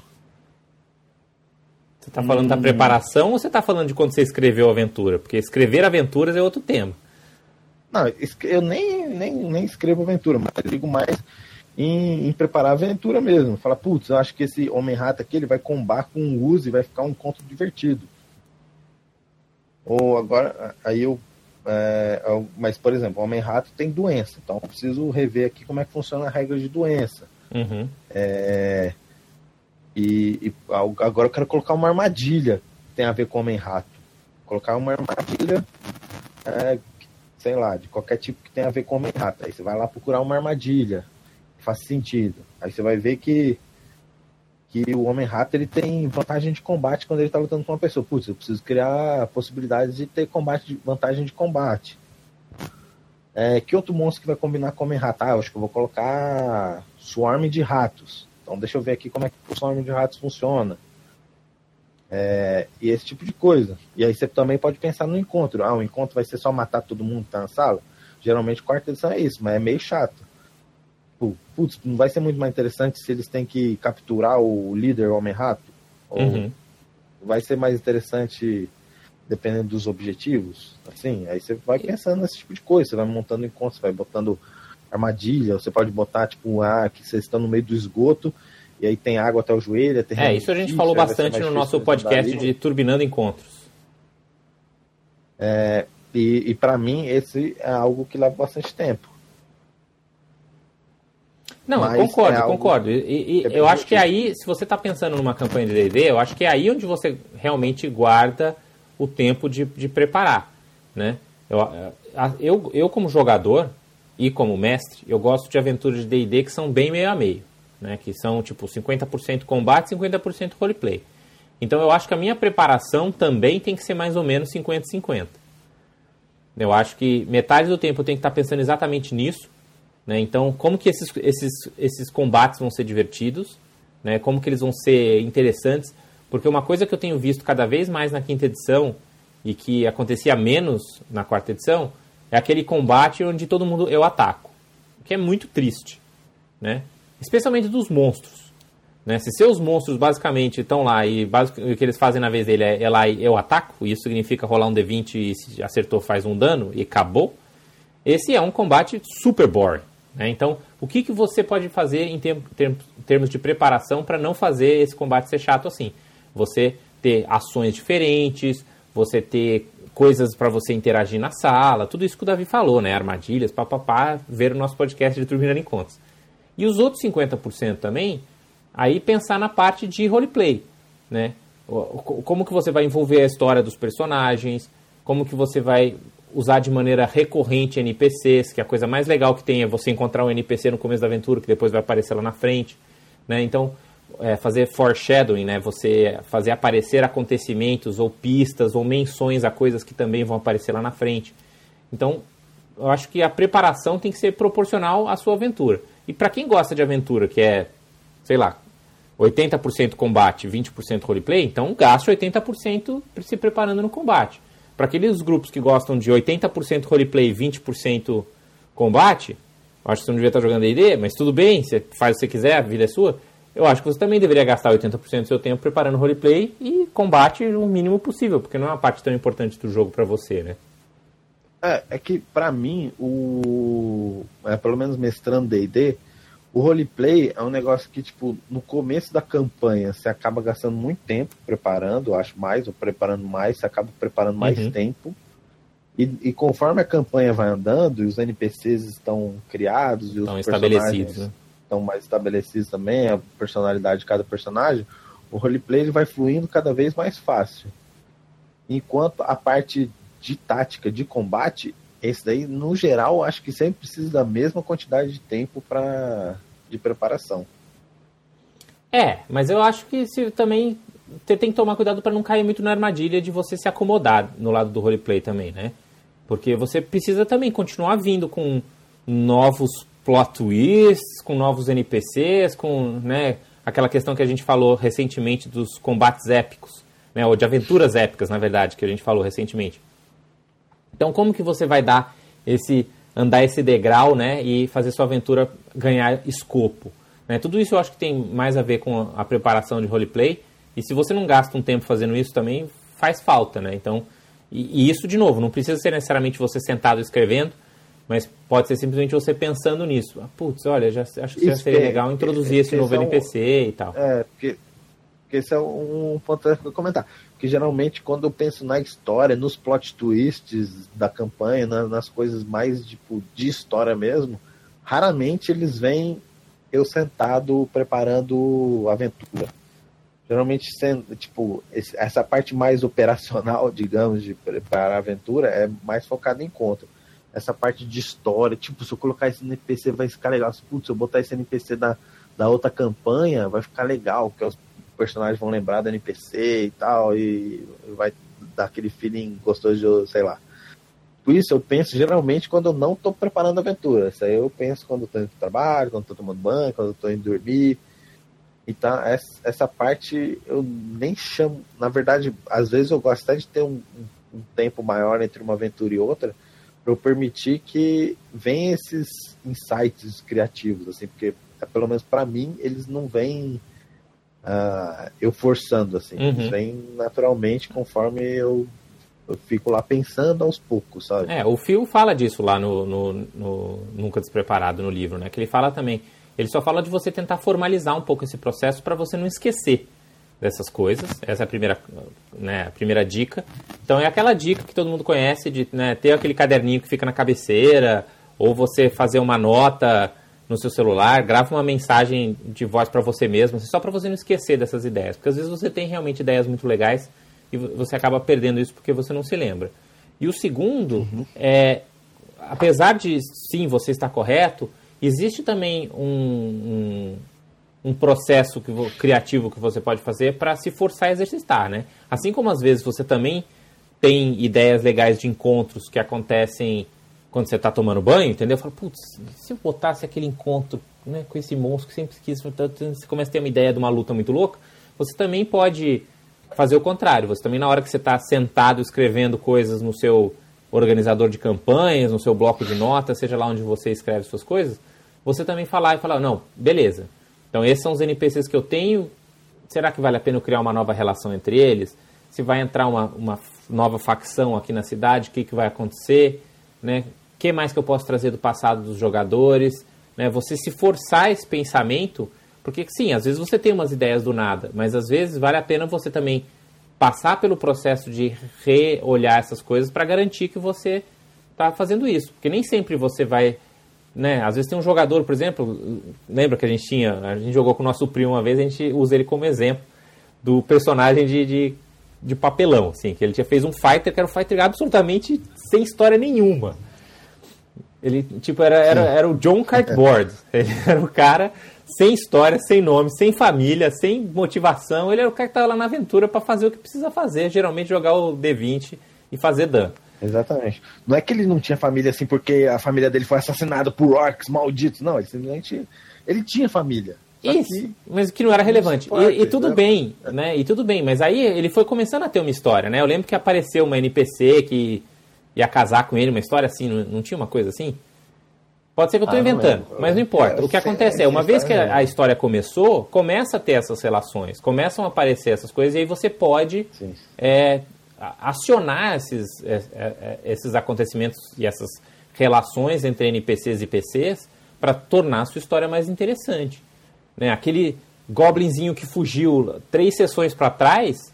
[SPEAKER 2] Você tá falando da preparação ou você tá falando de quando você escreveu a aventura? Porque escrever aventuras é outro tema.
[SPEAKER 3] Não, eu nem, nem, nem escrevo aventura, mas eu digo mais em, em preparar a aventura mesmo. Fala, putz, eu acho que esse Homem-Rato aqui ele vai combar com um uso e vai ficar um conto divertido. Ou agora, aí eu. é, mas, por exemplo, o Homem-Rato tem doença, então eu preciso rever aqui como é que funciona a regra de doença.
[SPEAKER 2] Uhum.
[SPEAKER 3] É, e, e agora eu quero colocar uma armadilha que tem a ver com Homem-Rato. Colocar uma armadilha, é, sei lá, de qualquer tipo que tenha a ver com Homem-Rato. Aí você vai lá procurar uma armadilha, faz sentido. Aí você vai ver que, que o Homem-Rato ele tem vantagem de combate quando ele está lutando com uma pessoa. Putz, eu preciso criar possibilidades de ter combate de, vantagem de combate. É, que outro monstro que vai combinar com o Homem-Rato? Ah, eu acho que eu vou colocar Swarm de ratos. Então deixa eu ver aqui como é que o Swarm de ratos funciona. É, e esse tipo de coisa. E aí você também pode pensar no encontro. Ah, o encontro vai ser só matar todo mundo que tá na sala? Geralmente quarta edição é isso, mas é meio chato. Pu- Putz, não vai ser muito mais interessante se eles têm que capturar o líder Homem-Rato? Ou
[SPEAKER 2] Uhum.
[SPEAKER 3] vai ser mais interessante dependendo dos objetivos? Assim, aí você vai pensando nesse tipo de coisa, você vai montando encontros, você vai botando armadilha, você pode botar, tipo, ah, que vocês estão no meio do esgoto e aí tem água até o joelho. É,
[SPEAKER 2] É, isso a gente
[SPEAKER 3] difícil,
[SPEAKER 2] falou bastante no nosso podcast de Turbinando Encontros.
[SPEAKER 3] E, e para mim, esse é algo que leva bastante tempo.
[SPEAKER 2] Não,
[SPEAKER 3] Mas
[SPEAKER 2] eu concordo,
[SPEAKER 3] é algo
[SPEAKER 2] concordo. E, e
[SPEAKER 3] é
[SPEAKER 2] eu acho que aí, se você está pensando numa campanha de D&D, eu acho que é aí onde você realmente guarda o tempo de, de preparar, né? Eu, eu, eu, como jogador e como mestre, eu gosto de aventuras de D&D que são bem meio a meio, né? Que são, tipo, 50% combate e 50% roleplay. Então, eu acho que a minha preparação também tem que ser mais ou menos 50-50. Eu acho que metade do tempo eu tenho que estar pensando exatamente nisso, né? Então, como que esses, esses, esses combates vão ser divertidos? né? Como que eles vão ser interessantes, porque uma coisa que eu tenho visto cada vez mais na quinta edição e que acontecia menos na quarta edição é aquele combate onde todo mundo eu ataco, que é muito triste, né? Especialmente dos monstros. Né? Se seus monstros basicamente estão lá e o que eles fazem na vez dele é, é lá e eu ataco, isso significa rolar um D20 e se acertou faz um dano e acabou, esse é um combate super boring. Né? Então, o que, que você pode fazer em term, term, termos de preparação para não fazer esse combate ser chato assim? Você ter ações diferentes, você ter coisas para você interagir na sala, tudo isso que o Davi falou, né? Armadilhas, papapá, ver o nosso podcast de Turbinando em Contas. E os outros 50% também, aí pensar na parte de roleplay, né? Como que você vai envolver a história dos personagens, como que você vai usar de maneira recorrente NPCs, que a coisa mais legal que tem é você encontrar um NPC no começo da aventura, que depois vai aparecer lá na frente, né? Então, é, fazer foreshadowing, né? Você fazer aparecer acontecimentos ou pistas ou menções a coisas que também vão aparecer lá na frente. Então, eu acho que a preparação tem que ser proporcional à sua aventura. E para quem gosta de aventura, que é, sei lá, 80% combate, 20% roleplay, então gaste 80% se preparando no combate. Para aqueles grupos que gostam de 80% roleplay e 20% combate, acho que você não devia estar jogando D&D, mas tudo bem, você faz o que você quiser, a vida é sua. Eu acho que você também deveria gastar 80% do seu tempo preparando roleplay e combate o mínimo possível, porque não é uma parte tão importante do jogo para você, né?
[SPEAKER 3] É, é que para mim, o. É, pelo menos mestrando DD, o roleplay é um negócio que, tipo, no começo da campanha você acaba gastando muito tempo preparando, eu acho mais, ou preparando mais, você acaba preparando mais uhum. tempo. E, e, conforme a campanha vai andando e os NPCs estão criados e os estão estabelecidos, né? estão mais estabelecidos também, a personalidade de cada personagem, o roleplay ele vai fluindo cada vez mais fácil. Enquanto a parte de tática, de combate, esse daí, no geral, acho que sempre precisa da mesma quantidade de tempo para de preparação.
[SPEAKER 2] É, mas eu acho que se também você tem que tomar cuidado para não cair muito na armadilha de você se acomodar no lado do roleplay também, né? Porque você precisa também continuar vindo com novos plot twists, com novos NPCs, com né, aquela questão que a gente falou recentemente dos combates épicos, né, ou de aventuras épicas, na verdade, que a gente falou recentemente. Então, como que você vai dar esse andar esse degrau, né, e fazer sua aventura ganhar escopo? Né? Tudo isso eu acho que tem mais a ver com a preparação de roleplay. E se você não gasta um tempo fazendo isso também, faz falta, né? Então, e, e isso de novo, não precisa ser necessariamente você sentado escrevendo, mas pode ser simplesmente você pensando nisso. Ah, putz, olha, já, acho que seria é, legal introduzir esse novo é NPC e tal.
[SPEAKER 3] É, porque, porque esse é um ponto que eu comentar. Porque geralmente quando eu penso na história, nos plot twists da campanha, na, nas coisas mais tipo, de história mesmo, raramente eles vêm eu sentado preparando aventura. Geralmente, tipo, essa parte mais operacional, digamos, de preparar aventura é mais focada em conta essa parte de história. Tipo, se eu colocar esse NPC vai ficar legal. Putz, se eu botar esse NPC da, da outra campanha, vai ficar legal, porque os personagens vão lembrar do NPC e tal, e vai dar aquele feeling gostoso de, sei lá. Por isso eu penso geralmente quando eu não estou preparando a aventura. Isso aí eu penso quando estou indo para trabalho, quando estou tomando banho, quando estou indo dormir. Então, essa, essa parte eu nem chamo. Na verdade, às vezes eu gosto até de ter um, um tempo maior entre uma aventura e outra, para eu permitir que venham esses insights criativos, assim, porque pelo menos para mim eles não vêm uh, eu forçando, assim, uhum. vêm naturalmente conforme eu, eu fico lá pensando aos poucos, sabe?
[SPEAKER 2] É, o Phil fala disso lá no, no, no Nunca Despreparado no livro, né? Que ele fala também, ele só fala de você tentar formalizar um pouco esse processo para você não esquecer dessas coisas. Essa é a primeira, né, a primeira dica. Então é aquela dica que todo mundo conhece de né, ter aquele caderninho que fica na cabeceira, ou você fazer uma nota no seu celular, grava uma mensagem de voz para você mesmo, assim, só para você não esquecer dessas ideias. Porque às vezes você tem realmente ideias muito legais e você acaba perdendo isso porque você não se lembra. E o segundo uhum. é, apesar de sim você estar correto, existe também um, um um processo que, criativo que você pode fazer para se forçar a exercitar, né? Assim como às vezes você também tem ideias legais de encontros que acontecem quando você está tomando banho, entendeu? Fala, putz, se eu botasse aquele encontro né, com esse monstro que sempre quis. Você começa a ter uma ideia de uma luta muito louca. Você também pode fazer o contrário. Você também, na hora que você está sentado escrevendo coisas no seu organizador de campanhas, no seu bloco de notas, seja lá onde você escreve suas coisas, você também falar e falar, não, beleza. Então esses são os NPCs que eu tenho. Será que vale a pena eu criar uma nova relação entre eles? Se vai entrar uma, uma nova facção aqui na cidade, o que, que vai acontecer? Né? Que mais que eu posso trazer do passado dos jogadores? Né? Você se forçar esse pensamento, porque sim, às vezes você tem umas ideias do nada, mas às vezes vale a pena você também passar pelo processo de reolhar essas coisas para garantir que você está fazendo isso. Porque nem sempre você vai. Né? Às vezes tem um jogador, por exemplo, lembra que a gente tinha. A gente jogou com o nosso primo uma vez, a gente usa ele como exemplo do personagem de, de, de papelão, assim, que ele tinha fez um fighter que era um fighter absolutamente sem história nenhuma. Ele, tipo, era, era, era o John Cartboard. Ele era o cara sem história, sem nome, sem família, sem motivação. Ele era o cara que estava lá na aventura para fazer o que precisa fazer, geralmente jogar o D20 e fazer dano.
[SPEAKER 3] Exatamente. Não é que ele não tinha família assim porque a família dele foi assassinada por orcs malditos. Não, ele simplesmente ele tinha família.
[SPEAKER 2] Isso, mas que não era relevante. E, e, tudo bem, né? E tudo bem, mas aí ele foi começando a ter uma história, né? Eu lembro que apareceu uma NPC que ia casar com ele, uma história assim, não, não tinha uma coisa assim? Pode ser que eu estou ah, inventando, não mas não importa. É, o que acontece é, uma vez que a, a, história começou, começa a ter essas relações, começam a aparecer essas coisas, e aí você pode é, acionar esses, é, é, é, esses acontecimentos e essas relações entre NPCs e PCs para tornar a sua história mais interessante. Né? Aquele goblinzinho que fugiu três sessões para trás,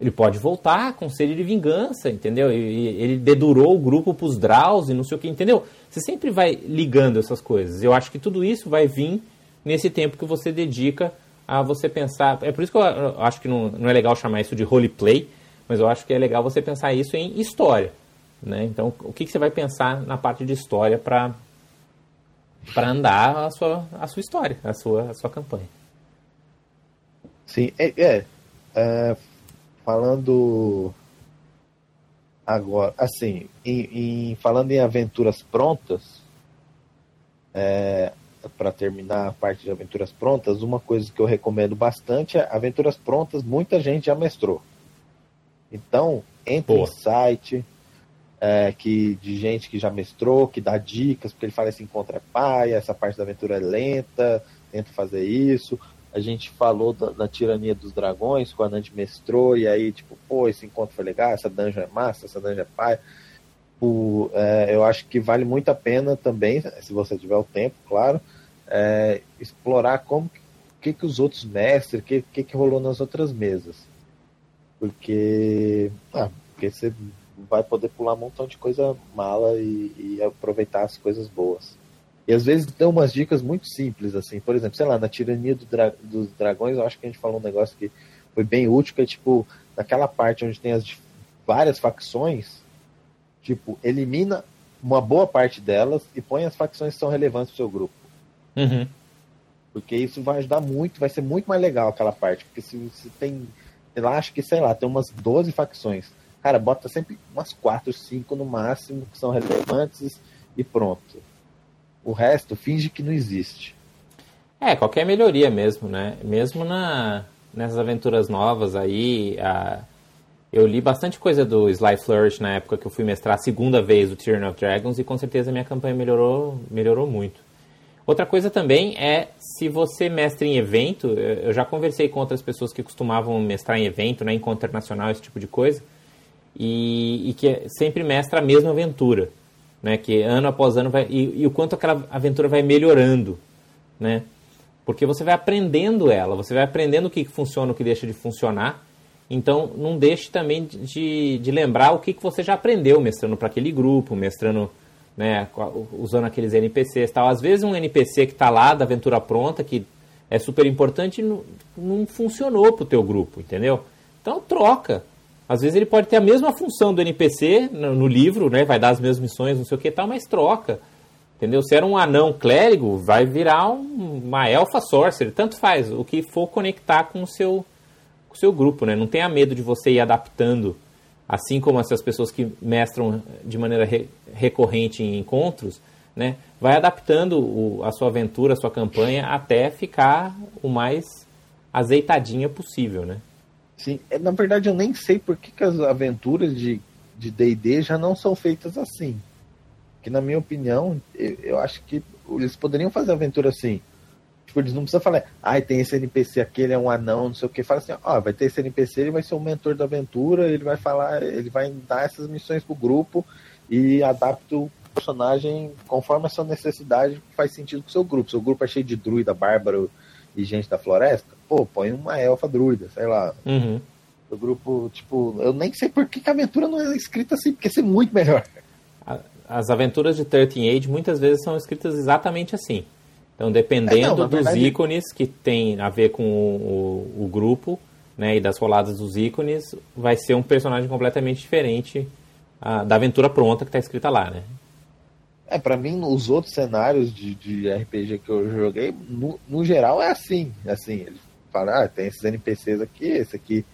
[SPEAKER 2] ele pode voltar com sede de vingança, entendeu? E, ele dedurou o grupo pros Draus e não sei o que, entendeu? Você sempre vai ligando essas coisas. Eu acho que tudo isso vai vir nesse tempo que você dedica a você pensar. É por isso que eu acho que não, não é legal chamar isso de roleplay, mas eu acho que é legal você pensar isso em história. Né? Então, o que, que você vai pensar na parte de história para para andar a sua, a sua história, a sua, a sua campanha?
[SPEAKER 3] Sim, é, é, é falando agora, assim, em, em, falando em aventuras prontas, é, para terminar a parte de aventuras prontas, uma coisa que eu recomendo bastante é aventuras prontas, muita gente já mestrou. Então, entre em site é, que, de gente que já mestrou, que dá dicas, porque ele fala esse encontro é paia, essa parte da aventura é lenta, tenta fazer isso a gente falou da, da, tirania dos dragões, quando a gente mestrou, e aí, tipo, pô, esse encontro foi legal, essa dungeon é massa, essa dungeon é pai. O, é, eu acho que vale muito a pena também, se você tiver o tempo, claro, é, explorar como que, que os outros mestres, o que, que, que rolou nas outras mesas. Porque, ah, porque você vai poder pular um montão de coisa mala e, e aproveitar as coisas boas. E às vezes dão umas dicas muito simples, assim. Por exemplo, sei lá, na tirania do dra dos dragões, eu acho que a gente falou um negócio que foi bem útil, que é tipo, naquela parte onde tem as várias facções, tipo, elimina uma boa parte delas e põe as facções que são relevantes pro seu grupo.
[SPEAKER 2] Uhum.
[SPEAKER 3] Porque isso vai ajudar muito, vai ser muito mais legal aquela parte. Porque se você tem. Eu acho que, sei lá, tem umas 12 facções. Cara, bota sempre umas 4, 5 no máximo que são relevantes e pronto. O resto finge que não existe.
[SPEAKER 2] É, qualquer melhoria mesmo, né? Mesmo na, nessas aventuras novas aí, a, eu li bastante coisa do Sly Flourish na época que eu fui mestrar a segunda vez o Tyrion of Dragons e com certeza minha campanha melhorou, melhorou muito. Outra coisa também é se você mestra em evento, eu já conversei com outras pessoas que costumavam mestrar em evento, né, encontro internacional, esse tipo de coisa, e, e que sempre mestra a mesma aventura né? Que ano após ano vai e, e, o quanto aquela aventura vai melhorando, né? Porque você vai aprendendo ela, você vai aprendendo o que funciona, o que deixa de funcionar. Então, não deixe também de, de lembrar o que, que você já aprendeu mestrando para aquele grupo, mestrando, né, usando aqueles NPCs tal. Às vezes um NPC que está lá da aventura pronta, que é super importante, não, não funcionou para o teu grupo, entendeu? Então, troca. Às vezes ele pode ter a mesma função do NPC no, no livro, né? Vai dar as mesmas missões, não sei o que tal, mas troca. Entendeu? Se era um anão clérigo, vai virar um, uma elfa sorcerer. Tanto faz, o que for conectar com o seu, com o seu grupo, né? Não tenha medo de você ir adaptando. Assim como essas pessoas que mestram de maneira re, recorrente em encontros, né? Vai adaptando o, a sua aventura, a sua campanha, até ficar o mais azeitadinha possível, né?
[SPEAKER 3] Sim, é, na verdade eu nem sei por que, que as aventuras de D&D já não são feitas assim. Que na minha opinião, eu, eu, acho que eles poderiam fazer aventura assim. Tipo, eles não precisam falar, ai, ah, tem esse NPC aqui, ele é um anão, não sei o que. Fala assim, ó, vai ter esse NPC, ele vai ser o mentor da aventura, ele vai falar, ele vai dar essas missões pro grupo e adapta o personagem conforme a sua necessidade faz sentido com o seu grupo. Seu grupo é cheio de druida, bárbaro e gente da floresta, pô, põe uma elfa druida, sei lá.
[SPEAKER 2] Uhum.
[SPEAKER 3] O grupo, tipo, eu nem sei por que, a aventura não é escrita assim, porque ser muito melhor.
[SPEAKER 2] As aventuras de 13 Age muitas vezes são escritas exatamente assim. Então, dependendo é, não, dos verdade... ícones que tem a ver com o, o, o, grupo, né, e das roladas dos ícones, vai ser um personagem completamente diferente a, da aventura pronta que está escrita lá, né?
[SPEAKER 3] É, para mim, os outros cenários de, de RPG que eu joguei, no, no geral, é assim. Assim, ele fala, ah, tem esses NPCs aqui, esse aqui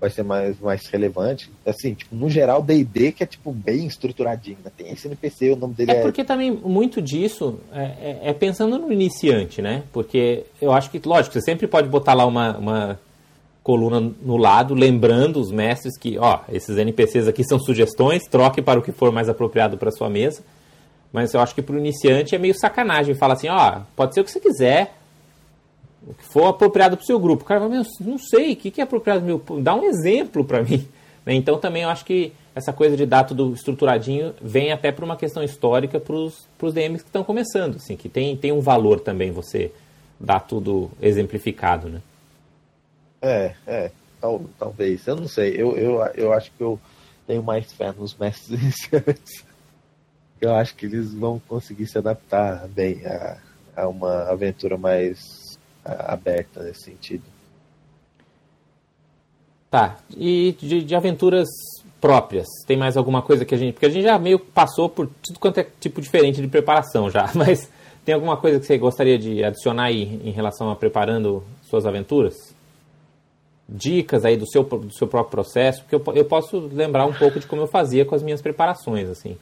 [SPEAKER 3] vai ser mais, mais relevante. Assim, tipo, no geral, D&D que é, tipo, bem estruturadinho, né? Tem esse NPC, o nome dele
[SPEAKER 2] é... É porque também muito disso é, é, é, pensando no iniciante, né? Porque eu acho que, lógico, você sempre pode botar lá uma, uma coluna no lado, lembrando os mestres que, ó, esses NPCs aqui são sugestões, troque para o que for mais apropriado para sua mesa. Mas eu acho que para o iniciante é meio sacanagem. Fala assim, ó, pode ser o que você quiser, o que for apropriado para o seu grupo. O cara fala, não sei, o que é apropriado meu? Dá um exemplo para mim. Né? Então também eu acho que essa coisa de dar tudo estruturadinho vem até para uma questão histórica para os DMs que estão começando, assim, que tem, tem um valor também você dar tudo exemplificado, né?
[SPEAKER 3] É, é, tal, talvez, eu não sei, eu, eu, eu acho que eu tenho mais fé nos mestres iniciantes. Eu acho que eles vão conseguir se adaptar bem a, a uma aventura mais aberta nesse sentido.
[SPEAKER 2] Tá, e de, de, aventuras próprias, tem mais alguma coisa que a gente. Porque a gente já meio passou por tudo quanto é tipo diferente de preparação já, mas tem alguma coisa que você gostaria de adicionar aí em relação a preparando suas aventuras? Dicas aí do seu, do seu próprio processo, porque eu, eu posso lembrar um pouco de como eu fazia com as minhas preparações, assim.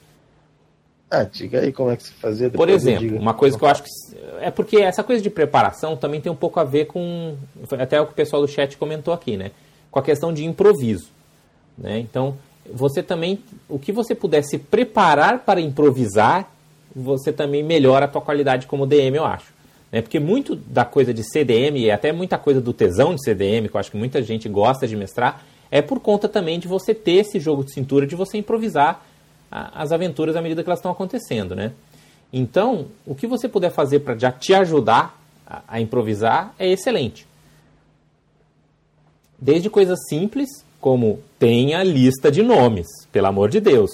[SPEAKER 3] Ah, diga aí como é que se fazia.
[SPEAKER 2] Por exemplo, uma coisa que eu acho que. É porque essa coisa de preparação também tem um pouco a ver com. Até o que o pessoal do chat comentou aqui, né? Com a questão de improviso. Né? Então, você também. O que você puder se preparar para improvisar, você também melhora a tua qualidade como DM, eu acho. Né? Porque muito da coisa de CDM, e até muita coisa do tesão de CDM, que eu acho que muita gente gosta de mestrar, é por conta também de você ter esse jogo de cintura, de você improvisar as aventuras à medida que elas estão acontecendo, né? Então, o que você puder fazer para já te ajudar a, a, improvisar é excelente. Desde coisas simples, como tenha lista de nomes, pelo amor de Deus.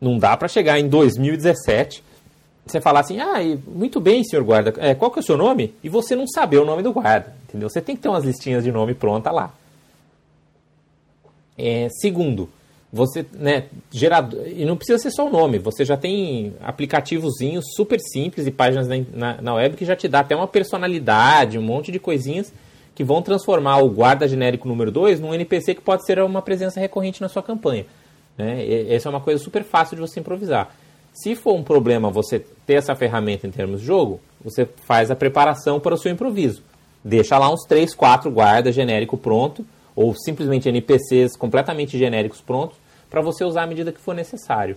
[SPEAKER 2] Não dá para chegar em 2017 você falar assim, ah, muito bem, senhor guarda, é, qual que é o seu nome? E você não saber o nome do guarda, entendeu? Você tem que ter umas listinhas de nome pronta lá. É, segundo, você, né, gerador, e não precisa ser só o nome, você já tem aplicativozinhos super simples e páginas na, na, na, web que já te dá até uma personalidade, um monte de coisinhas que vão transformar o guarda genérico número 2 num NPC que pode ser uma presença recorrente na sua campanha. Né? Essa é uma coisa super fácil de você improvisar. Se for um problema você ter essa ferramenta em termos de jogo, você faz a preparação para o seu improviso. Deixa lá uns 3, 4 guardas genérico pronto, ou simplesmente NPCs completamente genéricos prontos para você usar à medida que for necessário.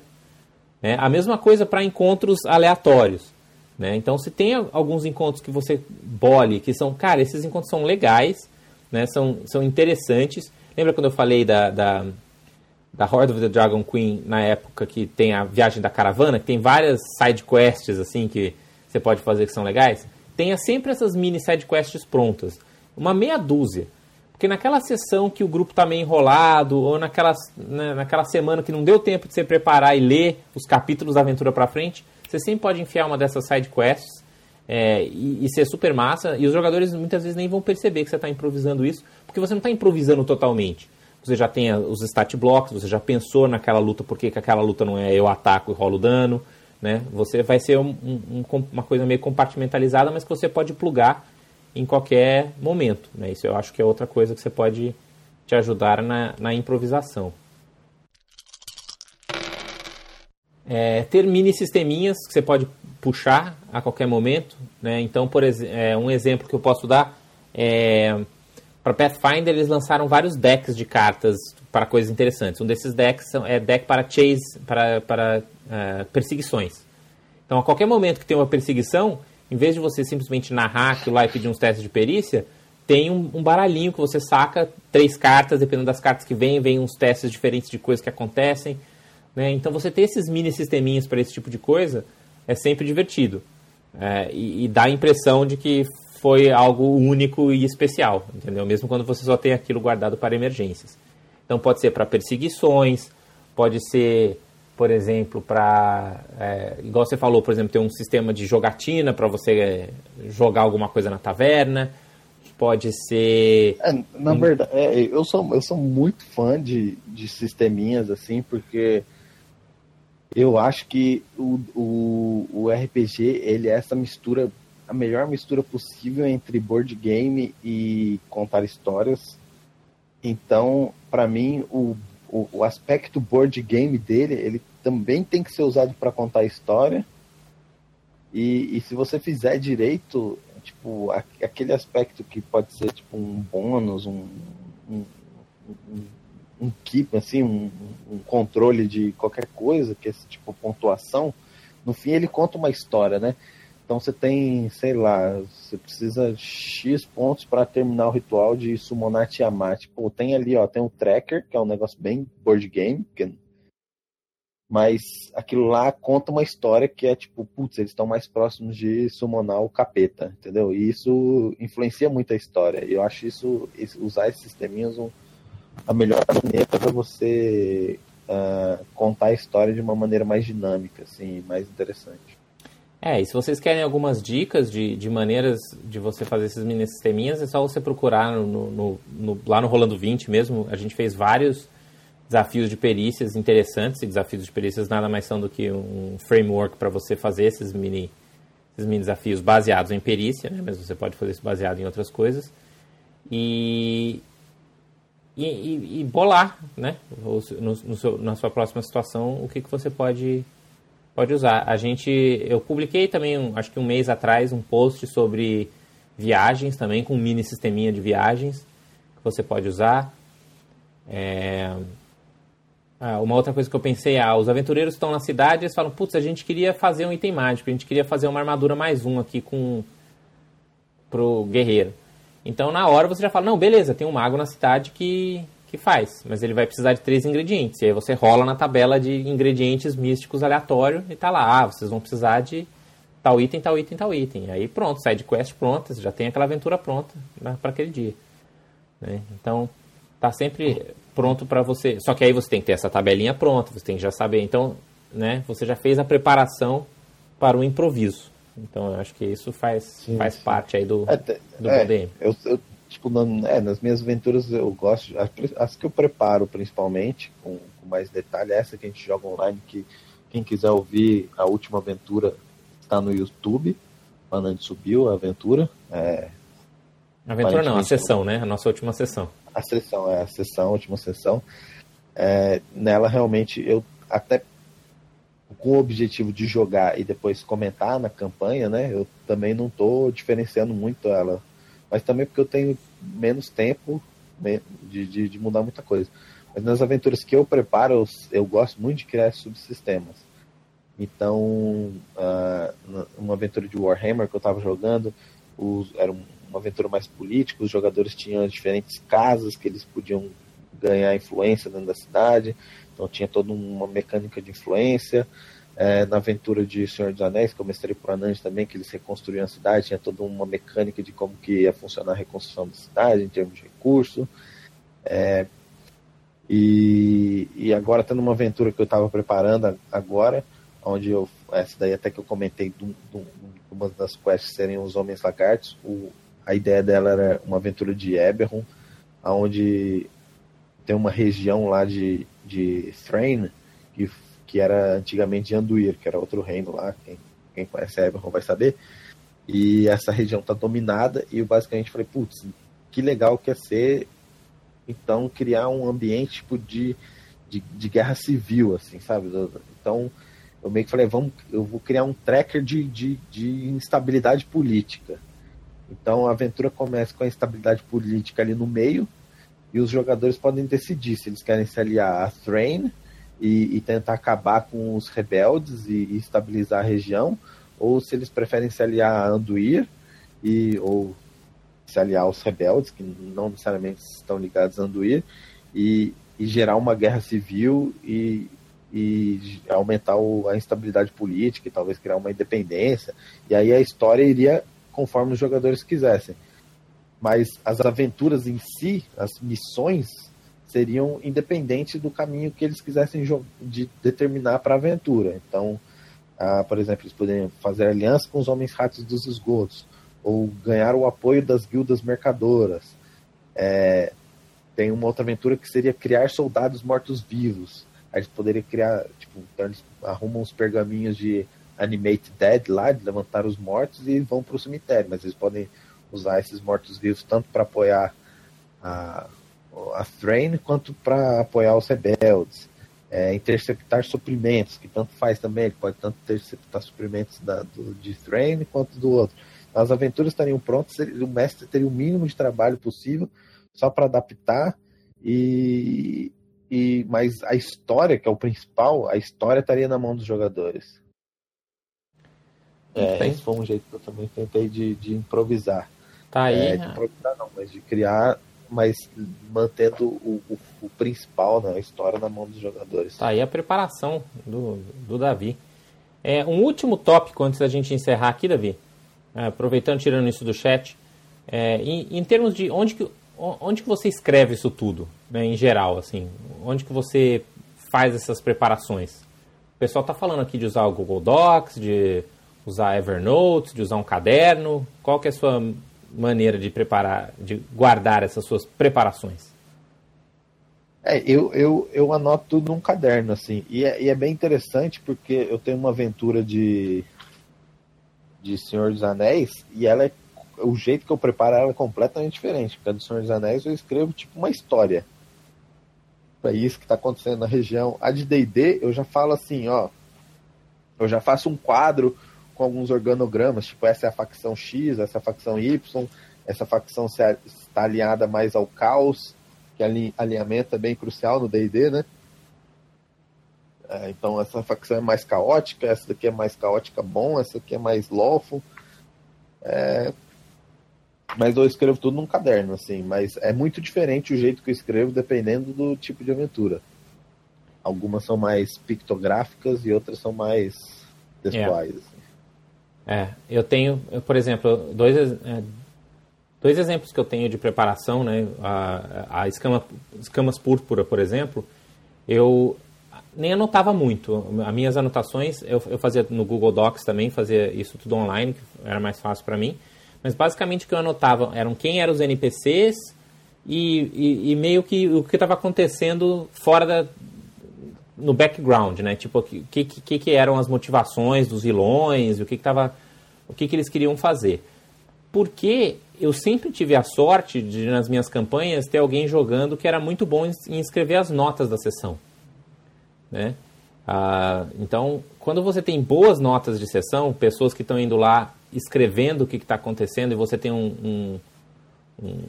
[SPEAKER 2] Né? A mesma coisa para encontros aleatórios. Né? Então, se tem alguns encontros que você bole, que são, cara, esses encontros são legais, né? são, são interessantes. Lembra quando eu falei da, da, da Horde of the Dragon Queen na época que tem a viagem da caravana, que tem várias side quests assim que você pode fazer que são legais? Tenha sempre essas mini side quests prontas. Uma meia dúzia. Porque naquela sessão que o grupo está meio enrolado, ou naquela, né, naquela semana que não deu tempo de você preparar e ler os capítulos da aventura para frente, você sempre pode enfiar uma dessas side quests é, e, e, ser super massa. E os jogadores muitas vezes nem vão perceber que você está improvisando isso, porque você não está improvisando totalmente. Você já tem os stat blocks, você já pensou naquela luta, porque que aquela luta não é eu ataco e rolo dano. Né? Você vai ser um, um, uma coisa meio compartimentalizada, mas que você pode plugar em qualquer momento. Né? Isso eu acho que é outra coisa que você pode te ajudar na, na improvisação. É, ter mini sisteminhas que você pode puxar a qualquer momento. Né? Então, por é, um exemplo que eu posso dar é para Pathfinder eles lançaram vários decks de cartas para coisas interessantes. Um desses decks é deck para chase, para, para uh, perseguições. Então, a qualquer momento que tem uma perseguição, em vez de você simplesmente narrar aquilo lá e pedir uns testes de perícia, tem um, um, baralhinho que você saca, três cartas, dependendo das cartas que vêm, vem uns testes diferentes de coisas que acontecem. Né? Então, você ter esses mini sisteminhas para esse tipo de coisa é sempre divertido. É, e, e dá a impressão de que foi algo único e especial, entendeu? Mesmo quando você só tem aquilo guardado para emergências. Então pode ser para perseguições, pode ser, por exemplo, para, é, igual você falou, por exemplo, ter um sistema de jogatina para você é, jogar alguma coisa na taverna. Pode ser.
[SPEAKER 3] É, na verdade, é, eu, sou, eu sou muito fã de, de sisteminhas assim, porque eu acho que o, o, o RPG ele é essa mistura a melhor mistura possível entre board game e contar histórias. Então, para mim, o, o, o, aspecto board game dele, ele também tem que ser usado para contar história. E, e, se você fizer direito, tipo, a, aquele aspecto que pode ser tipo um bônus, um, um, um, um keep, assim, um, um controle de qualquer coisa, que é esse tipo pontuação, no fim ele conta uma história, né? Então você tem, sei lá, você precisa X pontos para terminar o ritual de summonar Tiamat. Pô, tem ali, ó, tem um tracker, que é um negócio bem board game, que... mas aquilo lá conta uma história que é tipo, putz, eles estão mais próximos de summonar o capeta, entendeu? E isso influencia muito a história. E eu acho isso, usar esses sisteminhas a melhor maneira para você uh, contar a história de uma maneira mais dinâmica, assim, mais interessante.
[SPEAKER 2] É, e se vocês querem algumas dicas de, de maneiras de você fazer esses mini sisteminhas, é só você procurar no, no, no, lá no Rolando 20 mesmo. A gente fez vários desafios de perícias interessantes, e desafios de perícias nada mais são do que um framework para você fazer esses mini, esses mini desafios baseados em perícia, né? mas você pode fazer isso baseado em outras coisas. E, e, e, bolar, né? No, no seu, na sua próxima situação, o que, que você pode pode usar. A gente, eu publiquei também, acho que um mês atrás, um post sobre viagens também, com um mini sisteminha de viagens que você pode usar. É... Ah, uma outra coisa que eu pensei, ah, os aventureiros estão na cidade eles falam, putz, a gente queria fazer um item mágico, a gente queria fazer uma armadura mais um aqui com pro guerreiro. Então na hora você já fala, não, beleza, tem um mago na cidade que que faz, mas ele vai precisar de três ingredientes. E aí você rola na tabela de ingredientes místicos aleatório e tá lá, ah, vocês vão precisar de tal item, tal item, tal item. E aí pronto, sai de quest pronta, você já tem aquela aventura pronta para aquele dia. Né? Então tá sempre pronto para você. Só que aí você tem que ter essa tabelinha pronta, você tem que já saber. Então, né, você já fez a preparação para o improviso. Então eu acho que isso faz, sim, faz sim. parte aí do, é, do
[SPEAKER 3] é, Eu, eu tipo, na, é, nas minhas aventuras eu gosto, as, as que eu preparo principalmente, com, com, mais detalhe, essa que a gente joga online, que quem quiser ouvir a última aventura está no YouTube, quando a gente subiu a aventura. É,
[SPEAKER 2] aventura não, a sessão, né? A nossa última sessão.
[SPEAKER 3] A sessão, é a sessão, a última sessão. É, nela realmente eu até com o objetivo de jogar e depois comentar na campanha, né? Eu também não estou diferenciando muito ela mas também porque eu tenho menos tempo de, de, de mudar muita coisa. Mas nas aventuras que eu preparo, eu, eu gosto muito de criar subsistemas. Então, uh, uma aventura de Warhammer que eu estava jogando, os, era uma aventura mais política, os jogadores tinham diferentes casas que eles podiam ganhar influência dentro da cidade, então tinha toda uma mecânica de influência é, na aventura de Senhor dos Anéis, que eu mestrei por Anand também, que eles reconstruíram a cidade, tinha toda uma mecânica de como que ia funcionar a reconstrução da cidade, em termos de recurso. É, e, e agora tendo uma aventura que eu estava preparando agora, onde eu, essa daí até que eu comentei, de uma das quests serem os Homens Lagartos, o, a ideia dela era uma aventura de Eberron, onde tem uma região lá de, de Thrain, que que era antigamente Anduir, que era outro reino lá, quem, quem conhece Eberron vai saber. E essa região está dominada e eu basicamente falei, putz, que legal que é ser, então, criar um ambiente tipo, de, de, de guerra civil, assim, sabe? Então, eu meio que falei, vamos, eu vou criar um tracker de, de, de instabilidade política. Então a aventura começa com a instabilidade política ali no meio, e os jogadores podem decidir se eles querem se aliar a Thrain e, e tentar acabar com os rebeldes e, e, estabilizar a região, ou se eles preferem se aliar a Anduir e, ou se aliar aos rebeldes, que não necessariamente estão ligados a Anduir, e, e gerar uma guerra civil e, e aumentar o, a instabilidade política e talvez criar uma independência. E aí a história iria conforme os jogadores quisessem. Mas as aventuras em si, as missões, seriam independentes do caminho que eles quisessem de determinar para a aventura. Então, ah, por exemplo, eles poderiam fazer aliança com os homens ratos dos esgotos, ou ganhar o apoio das guildas mercadoras. É, tem uma outra aventura que seria criar soldados mortos-vivos. Aí eles poderiam criar, tipo, então eles arrumam uns pergaminhos de Animate Dead lá, de levantar os mortos e vão para o cemitério, mas eles podem usar esses mortos-vivos tanto para apoiar a, a Thrain quanto para apoiar os rebeldes. É, interceptar suprimentos, que tanto faz também, ele pode tanto interceptar suprimentos da, do, de Thrain quanto do outro. As aventuras estariam prontas, o mestre teria o mínimo de trabalho possível só para adaptar e, e mas a história, que é o principal, a história estaria na mão dos jogadores. É, esse foi um jeito que eu também tentei de, de improvisar.
[SPEAKER 2] Tá aí.
[SPEAKER 3] É, de improvisar não, mas de criar, mas mantendo o, o, o, principal, né, a história na mão dos jogadores.
[SPEAKER 2] Tá aí a preparação do, do Davi. É, um último tópico antes da gente encerrar aqui, Davi. É, aproveitando, tirando isso do chat. É, em, em, termos de onde que, onde que você escreve isso tudo, né, em geral, assim? Onde que você faz essas preparações? O pessoal está falando aqui de usar o Google Docs, de usar Evernote, de usar um caderno. Qual que é a sua maneira de preparar, de guardar essas suas preparações?
[SPEAKER 3] É, eu, eu, eu anoto tudo num caderno, assim. E é, e é bem interessante porque eu tenho uma aventura de, de Senhor dos Anéis e ela é, o jeito que eu preparo ela é completamente diferente. Porque a do Senhor dos Anéis eu escrevo tipo uma história. Para isso que está acontecendo na região. A de D&D eu já falo assim, ó. Eu já faço um quadro com alguns organogramas, tipo essa é a facção X, essa é a facção Y, essa facção está alinhada mais ao caos, que alinhamento é bem crucial no D&D, né? É, então essa facção é mais caótica, essa daqui é mais caótica bom, essa aqui é mais lawful. É... Mas eu escrevo tudo num caderno, assim, mas é muito diferente o jeito que eu escrevo dependendo do tipo de aventura. Algumas são mais pictográficas e outras são mais textuais. É.
[SPEAKER 2] É, eu tenho, por exemplo, dois, é, dois exemplos que eu tenho de preparação, né? A, a escama, escamas púrpura, por exemplo, eu nem anotava muito. As minhas anotações eu, eu fazia no Google Docs também, fazia isso tudo online, que era mais fácil para mim. Mas basicamente o que eu anotava eram quem eram os NPCs e, e, e meio que o que estava acontecendo fora da, no background, né? Tipo, o que, que, que eram as motivações dos vilões, o que, que tava, o que, que eles queriam fazer. Porque eu sempre tive a sorte de, nas minhas campanhas, ter alguém jogando que era muito bom em escrever as notas da sessão. Né? Ah, então, quando você tem boas notas de sessão, pessoas que estão indo lá escrevendo o que está acontecendo e você tem um, um, um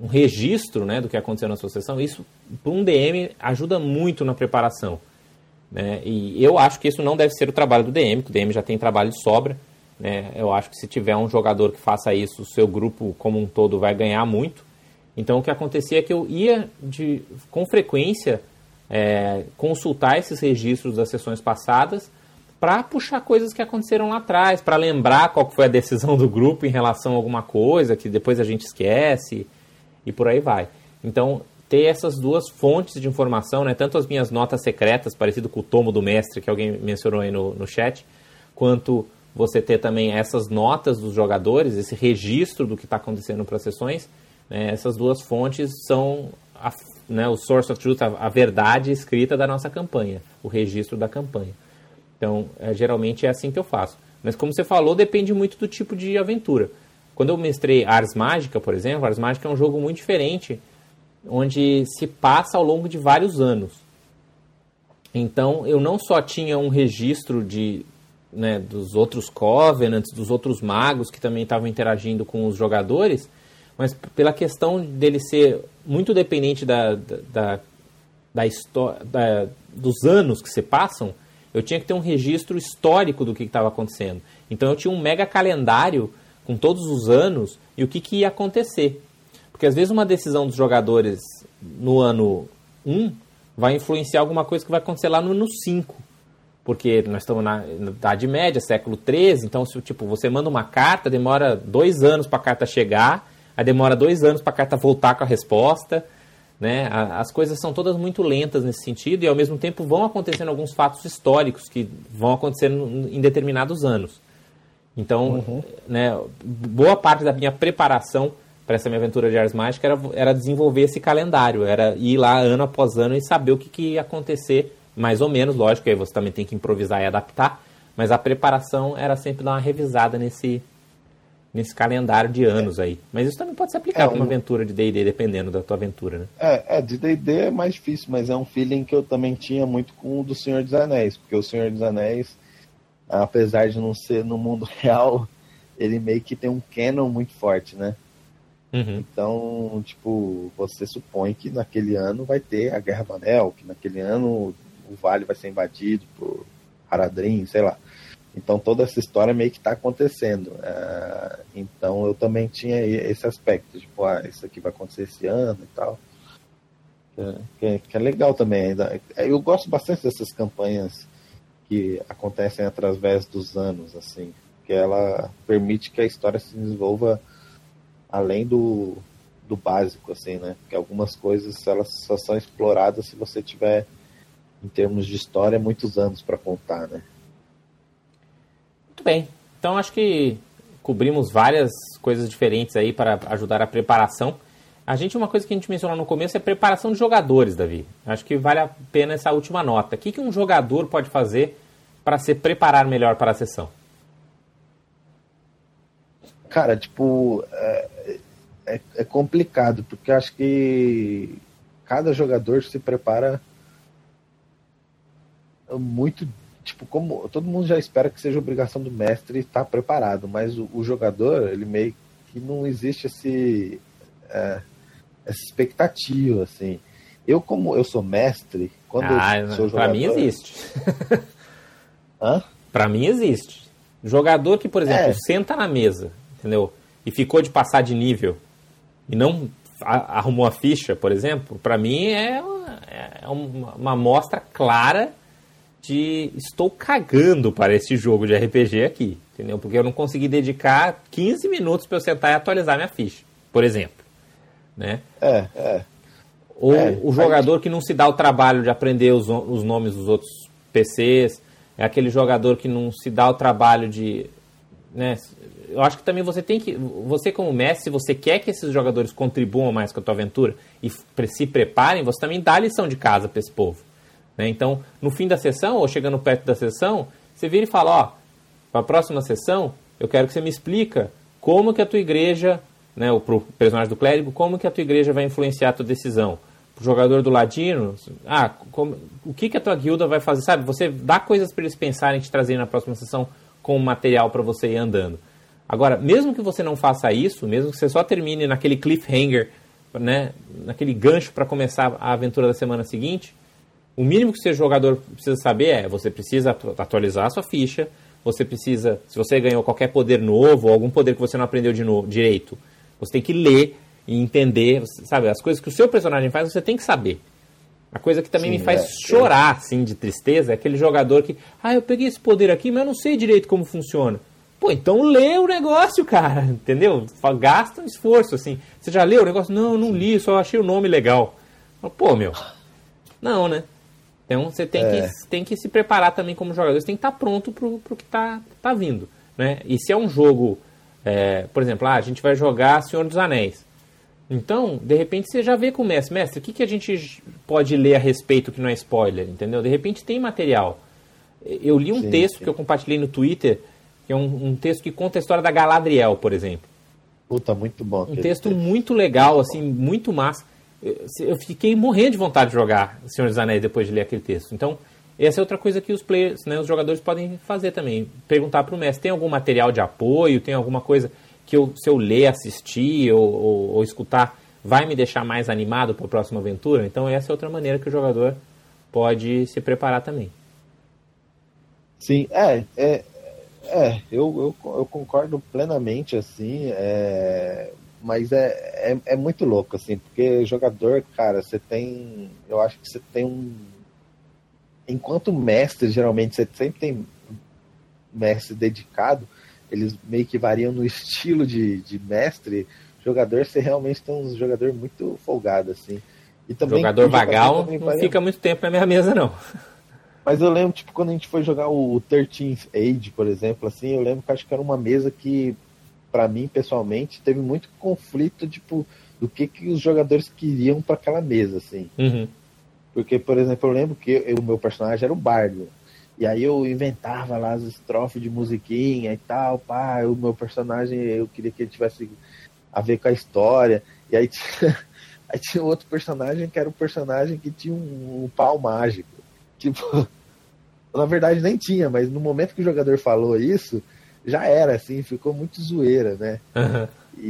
[SPEAKER 2] um registro né, do que aconteceu na sessão, isso para um DM ajuda muito na preparação. Né? E eu acho que isso não deve ser o trabalho do DM, que o DM já tem trabalho de sobra. Né? Eu acho que se tiver um jogador que faça isso, o seu grupo como um todo vai ganhar muito. Então o que acontecia é que eu ia de, com frequência é, consultar esses registros das sessões passadas para puxar coisas que aconteceram lá atrás, para lembrar qual foi a decisão do grupo em relação a alguma coisa que depois a gente esquece e por aí vai. Então, ter essas duas fontes de informação, né, tanto as minhas notas secretas, parecido com o tomo do mestre, que alguém mencionou aí no, no chat, quanto você ter também essas notas dos jogadores, esse registro do que está acontecendo para as sessões, né, essas duas fontes são a, né, o source of truth, a, a, verdade escrita da nossa campanha, o registro da campanha. Então, é, geralmente é assim que eu faço. Mas como você falou, depende muito do tipo de aventura. Quando eu mestrei Ars Mágica, por exemplo, Ars Mágica é um jogo muito diferente, onde se passa ao longo de vários anos. Então eu não só tinha um registro de né, dos outros Covenants, dos outros magos que também estavam interagindo com os jogadores, mas pela questão dele ser muito dependente da, da, da, da dos anos que se passam, eu tinha que ter um registro histórico do que estava acontecendo. Então eu tinha um mega calendário com todos os anos e o que, que ia acontecer. Porque às vezes uma decisão dos jogadores no ano 1 vai influenciar alguma coisa que vai acontecer lá no ano 5 porque nós estamos na, Idade Média, século XIII, então se tipo, você manda uma carta, demora dois anos para a carta chegar, aí demora dois anos para a carta voltar com a resposta, né? As coisas são todas muito lentas nesse sentido e ao mesmo tempo vão acontecendo alguns fatos históricos que vão acontecer em determinados anos. Então, uhum. né, boa parte da minha preparação para essa minha aventura de Ars Mágica era, era desenvolver esse calendário, era ir lá ano após ano e saber o que, que ia acontecer mais ou menos, lógico, aí você também tem que improvisar e adaptar, mas a preparação era sempre dar uma revisada nesse, nesse calendário de anos é. aí. Mas isso também pode se aplicar é, para uma um... aventura de D&D, dependendo da tua aventura, né?
[SPEAKER 3] É, é de D&D é mais difícil, mas é um feeling que eu também tinha muito com o do Senhor dos Anéis, porque o Senhor dos Anéis, apesar de não ser no mundo real, ele meio que tem um canon muito forte, né? Uhum. Então, tipo, você supõe que naquele ano vai ter a Guerra do Anel, que naquele ano o vale vai ser invadido por Haradrim, sei lá. Então toda essa história meio que está acontecendo. É, então eu também tinha esse aspecto, tipo, ah, isso aqui vai acontecer esse ano e tal. Que é, que é legal também. Ainda. Eu gosto bastante dessas campanhas que acontecem através dos anos, assim, que ela permite que a história se desenvolva além do, do básico, assim, né? Que algumas coisas elas só são exploradas se você tiver em termos de história, muitos anos para contar, né?
[SPEAKER 2] Muito bem. Então acho que cobrimos várias coisas diferentes aí para ajudar a preparação. A gente, uma coisa que a gente mencionou no começo é preparação de jogadores, Davi. Acho que vale a pena essa última nota. O que, que um jogador pode fazer para se preparar melhor para a sessão?
[SPEAKER 3] Cara, tipo, é, é, é complicado, porque acho que cada jogador se prepara muito tipo como todo mundo já espera que seja obrigação do mestre estar preparado mas o, o jogador ele meio que não existe esse é, essa expectativa assim eu como eu sou mestre quando ah, eu sou jogador
[SPEAKER 2] para mim existe Hã? para mim existe jogador que por exemplo é. senta na mesa entendeu e ficou de passar de nível e não arrumou a ficha por exemplo para mim é uma, é uma, uma mostra clara de estou cagando para esse jogo de RPG aqui, entendeu? Porque eu não consegui dedicar 15 minutos para eu sentar e atualizar minha ficha, por exemplo, né?
[SPEAKER 3] É, é.
[SPEAKER 2] Ou é, o jogador que não se dá o trabalho de aprender os, os nomes dos outros PCs, é aquele jogador que não se dá o trabalho de, né? Eu acho que também você tem que, você como mestre, se você quer que esses jogadores contribuam mais com a tua aventura e se preparem, você também dá a lição de casa para esse povo. Né? Então, no fim da sessão, ou chegando perto da sessão, você vira e fala, ó, para a próxima sessão, eu quero que você me explica como que a tua igreja, né, o personagem do clérigo, como que a tua igreja vai influenciar a tua decisão. O jogador do ladino, ah, como, o que que a tua guilda vai fazer, sabe? Você dá coisas para eles pensarem te trazer na próxima sessão com material para você ir andando. Agora, mesmo que você não faça isso, mesmo que você só termine naquele cliffhanger, né, naquele gancho para começar a aventura da semana seguinte, o mínimo que o seu jogador precisa saber é: você precisa atualizar a sua ficha, você precisa, se você ganhou qualquer poder novo, ou algum poder que você não aprendeu de direito, você tem que ler e entender, sabe? As coisas que o seu personagem faz, você tem que saber. A coisa que também Sim, me faz é, chorar, assim, de tristeza, é aquele jogador que, ah, eu peguei esse poder aqui, mas eu não sei direito como funciona. Pô, então lê o negócio, cara, entendeu? Gasta um esforço, assim. Você já leu o negócio? Não, não li, só achei o nome legal. Pô, meu, não, né? Então você tem, é. que, tem que se preparar também como jogador, você tem que estar pronto para o que está tá vindo. Né? E se é um jogo, é, por exemplo, ah, a gente vai jogar Senhor dos Anéis. Então, de repente, você já vê com o mestre, mestre, o que, que a gente pode ler a respeito que não é spoiler, entendeu? De repente tem material. Eu li um sim, texto sim. que eu compartilhei no Twitter, que é um, um, texto que conta a história da Galadriel, por exemplo.
[SPEAKER 3] Puta, muito bom.
[SPEAKER 2] Um texto muito legal, assim, muito massa eu fiquei morrendo de vontade de jogar Senhor dos Anéis depois de ler aquele texto. Então, essa é outra coisa que os players, né, os jogadores podem fazer também. Perguntar para o mestre, tem algum material de apoio, tem alguma coisa que eu, se eu ler, assistir ou, ou, ou escutar, vai me deixar mais animado para a próxima aventura? Então essa é outra maneira que o jogador pode se preparar também.
[SPEAKER 3] Sim, é, é, é eu, eu, eu concordo plenamente, assim, é, mas é, é, é, muito louco, assim, porque jogador, cara, você tem, eu acho que você tem um, enquanto mestre, geralmente, você sempre tem mestre dedicado, eles meio que variam no estilo de, de mestre, jogador, você realmente tem um jogador muito folgado, assim.
[SPEAKER 2] E também, jogador vagal não fica muito tempo na minha mesa, não.
[SPEAKER 3] Mas eu lembro, tipo, quando a gente foi jogar o 13th Age, por exemplo, assim, eu lembro que acho que era uma mesa que, para mim, pessoalmente, teve muito conflito, tipo, do que, que os jogadores queriam para aquela mesa, assim.
[SPEAKER 2] Uhum.
[SPEAKER 3] Porque, por exemplo, eu lembro que o meu personagem era o bardo. E aí eu inventava lá as estrofes de musiquinha e tal, pá, o meu personagem, eu queria que ele tivesse a ver com a história. E aí tinha, aí tinha outro personagem que era o um personagem que tinha um, um pau mágico. Tipo, na verdade nem tinha, mas no momento que o jogador falou isso, já era, assim, ficou muito zoeira, né? E,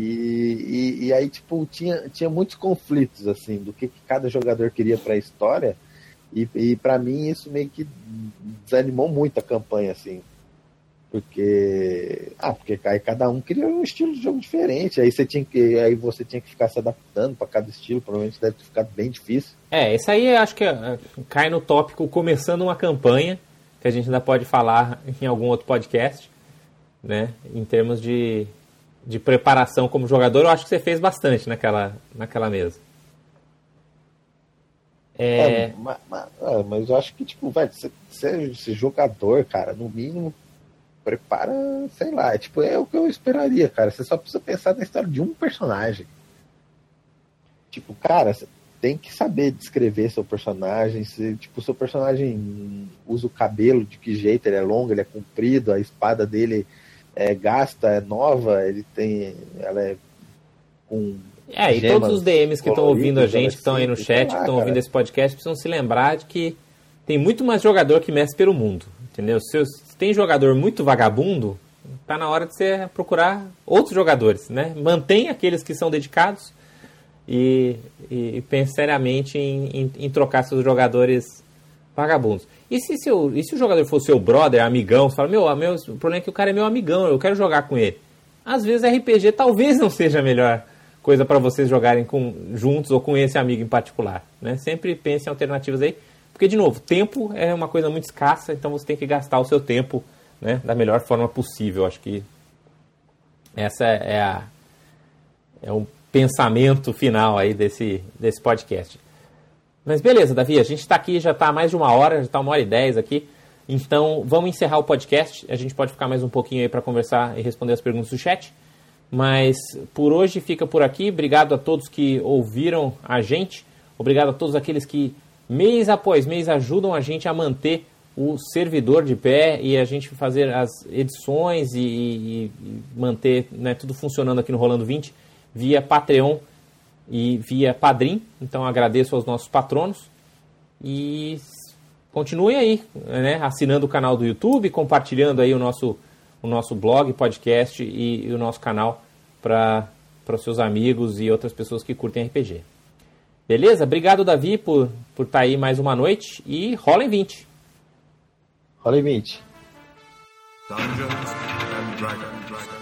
[SPEAKER 3] e, e, aí, tipo, tinha, tinha muitos conflitos, assim, do que, que cada jogador queria para a história. E, e para mim isso meio que desanimou muito a campanha, assim. Porque. Ah, porque aí cada um queria um estilo de jogo diferente. Aí você tinha que. Aí você tinha que ficar se adaptando para cada estilo. Provavelmente deve ter ficado bem difícil.
[SPEAKER 2] É, isso aí acho que é, cai no tópico começando uma campanha, que a gente ainda pode falar em algum outro podcast, né? Em termos de, de preparação como jogador, eu acho que você fez bastante naquela, naquela mesa.
[SPEAKER 3] É... é mas, é, mas, eu acho que, tipo, ser você jogador, cara, no mínimo, prepara, sei lá, é, tipo, é o que eu esperaria, cara. Você só precisa pensar na história de um personagem. Tipo, cara, você tem que saber descrever seu personagem. Se, tipo, seu personagem usa o cabelo, de que jeito, ele é longo, ele é comprido, a espada dele é gasta, é nova, ele tem. Ela é com
[SPEAKER 2] é, e todos os DMs que estão ouvindo a gente, que estão aí no chat, que estão ouvindo esse podcast, precisam se lembrar de que tem muito mais jogador que mestre pelo mundo. Entendeu? Se, se tem jogador muito vagabundo, tá na hora de você procurar outros jogadores, né? Mantém aqueles que são dedicados e, e, e pense seriamente em, em, em, trocar seus jogadores vagabundos. E se, seu, e se o jogador for seu brother, amigão, você fala, meu, meu, o problema é que o cara é meu amigão, eu quero jogar com ele. Às vezes RPG talvez não seja a melhor coisa para vocês jogarem com, juntos ou com esse amigo em particular. Né? Sempre pense em alternativas aí, porque, de novo, tempo é uma coisa muito escassa, então você tem que gastar o seu tempo né, da melhor forma possível. Acho que essa é a é o pensamento final aí desse, desse podcast. Mas beleza, Davi, a gente está aqui, já está mais de uma hora, já está uma hora e dez aqui. Então vamos encerrar o podcast. A gente pode ficar mais um pouquinho aí para conversar e responder as perguntas do chat. Mas por hoje fica por aqui. Obrigado a todos que ouviram a gente. Obrigado a todos aqueles que mês após mês ajudam a gente a manter o servidor de pé e a gente fazer as edições e, e, e manter né, tudo funcionando aqui no Rolando 20 via Patreon e via Padrim. Então agradeço aos nossos patronos e continuem aí, né, assinando o canal do YouTube, compartilhando aí o nosso o nosso blog, podcast e, e o nosso canal para os seus amigos e outras pessoas que curtem RPG. Beleza? Obrigado, Davi, por estar por tá aí mais uma noite e rola em 20.
[SPEAKER 3] Rola em 20. Dungeons and Dragons.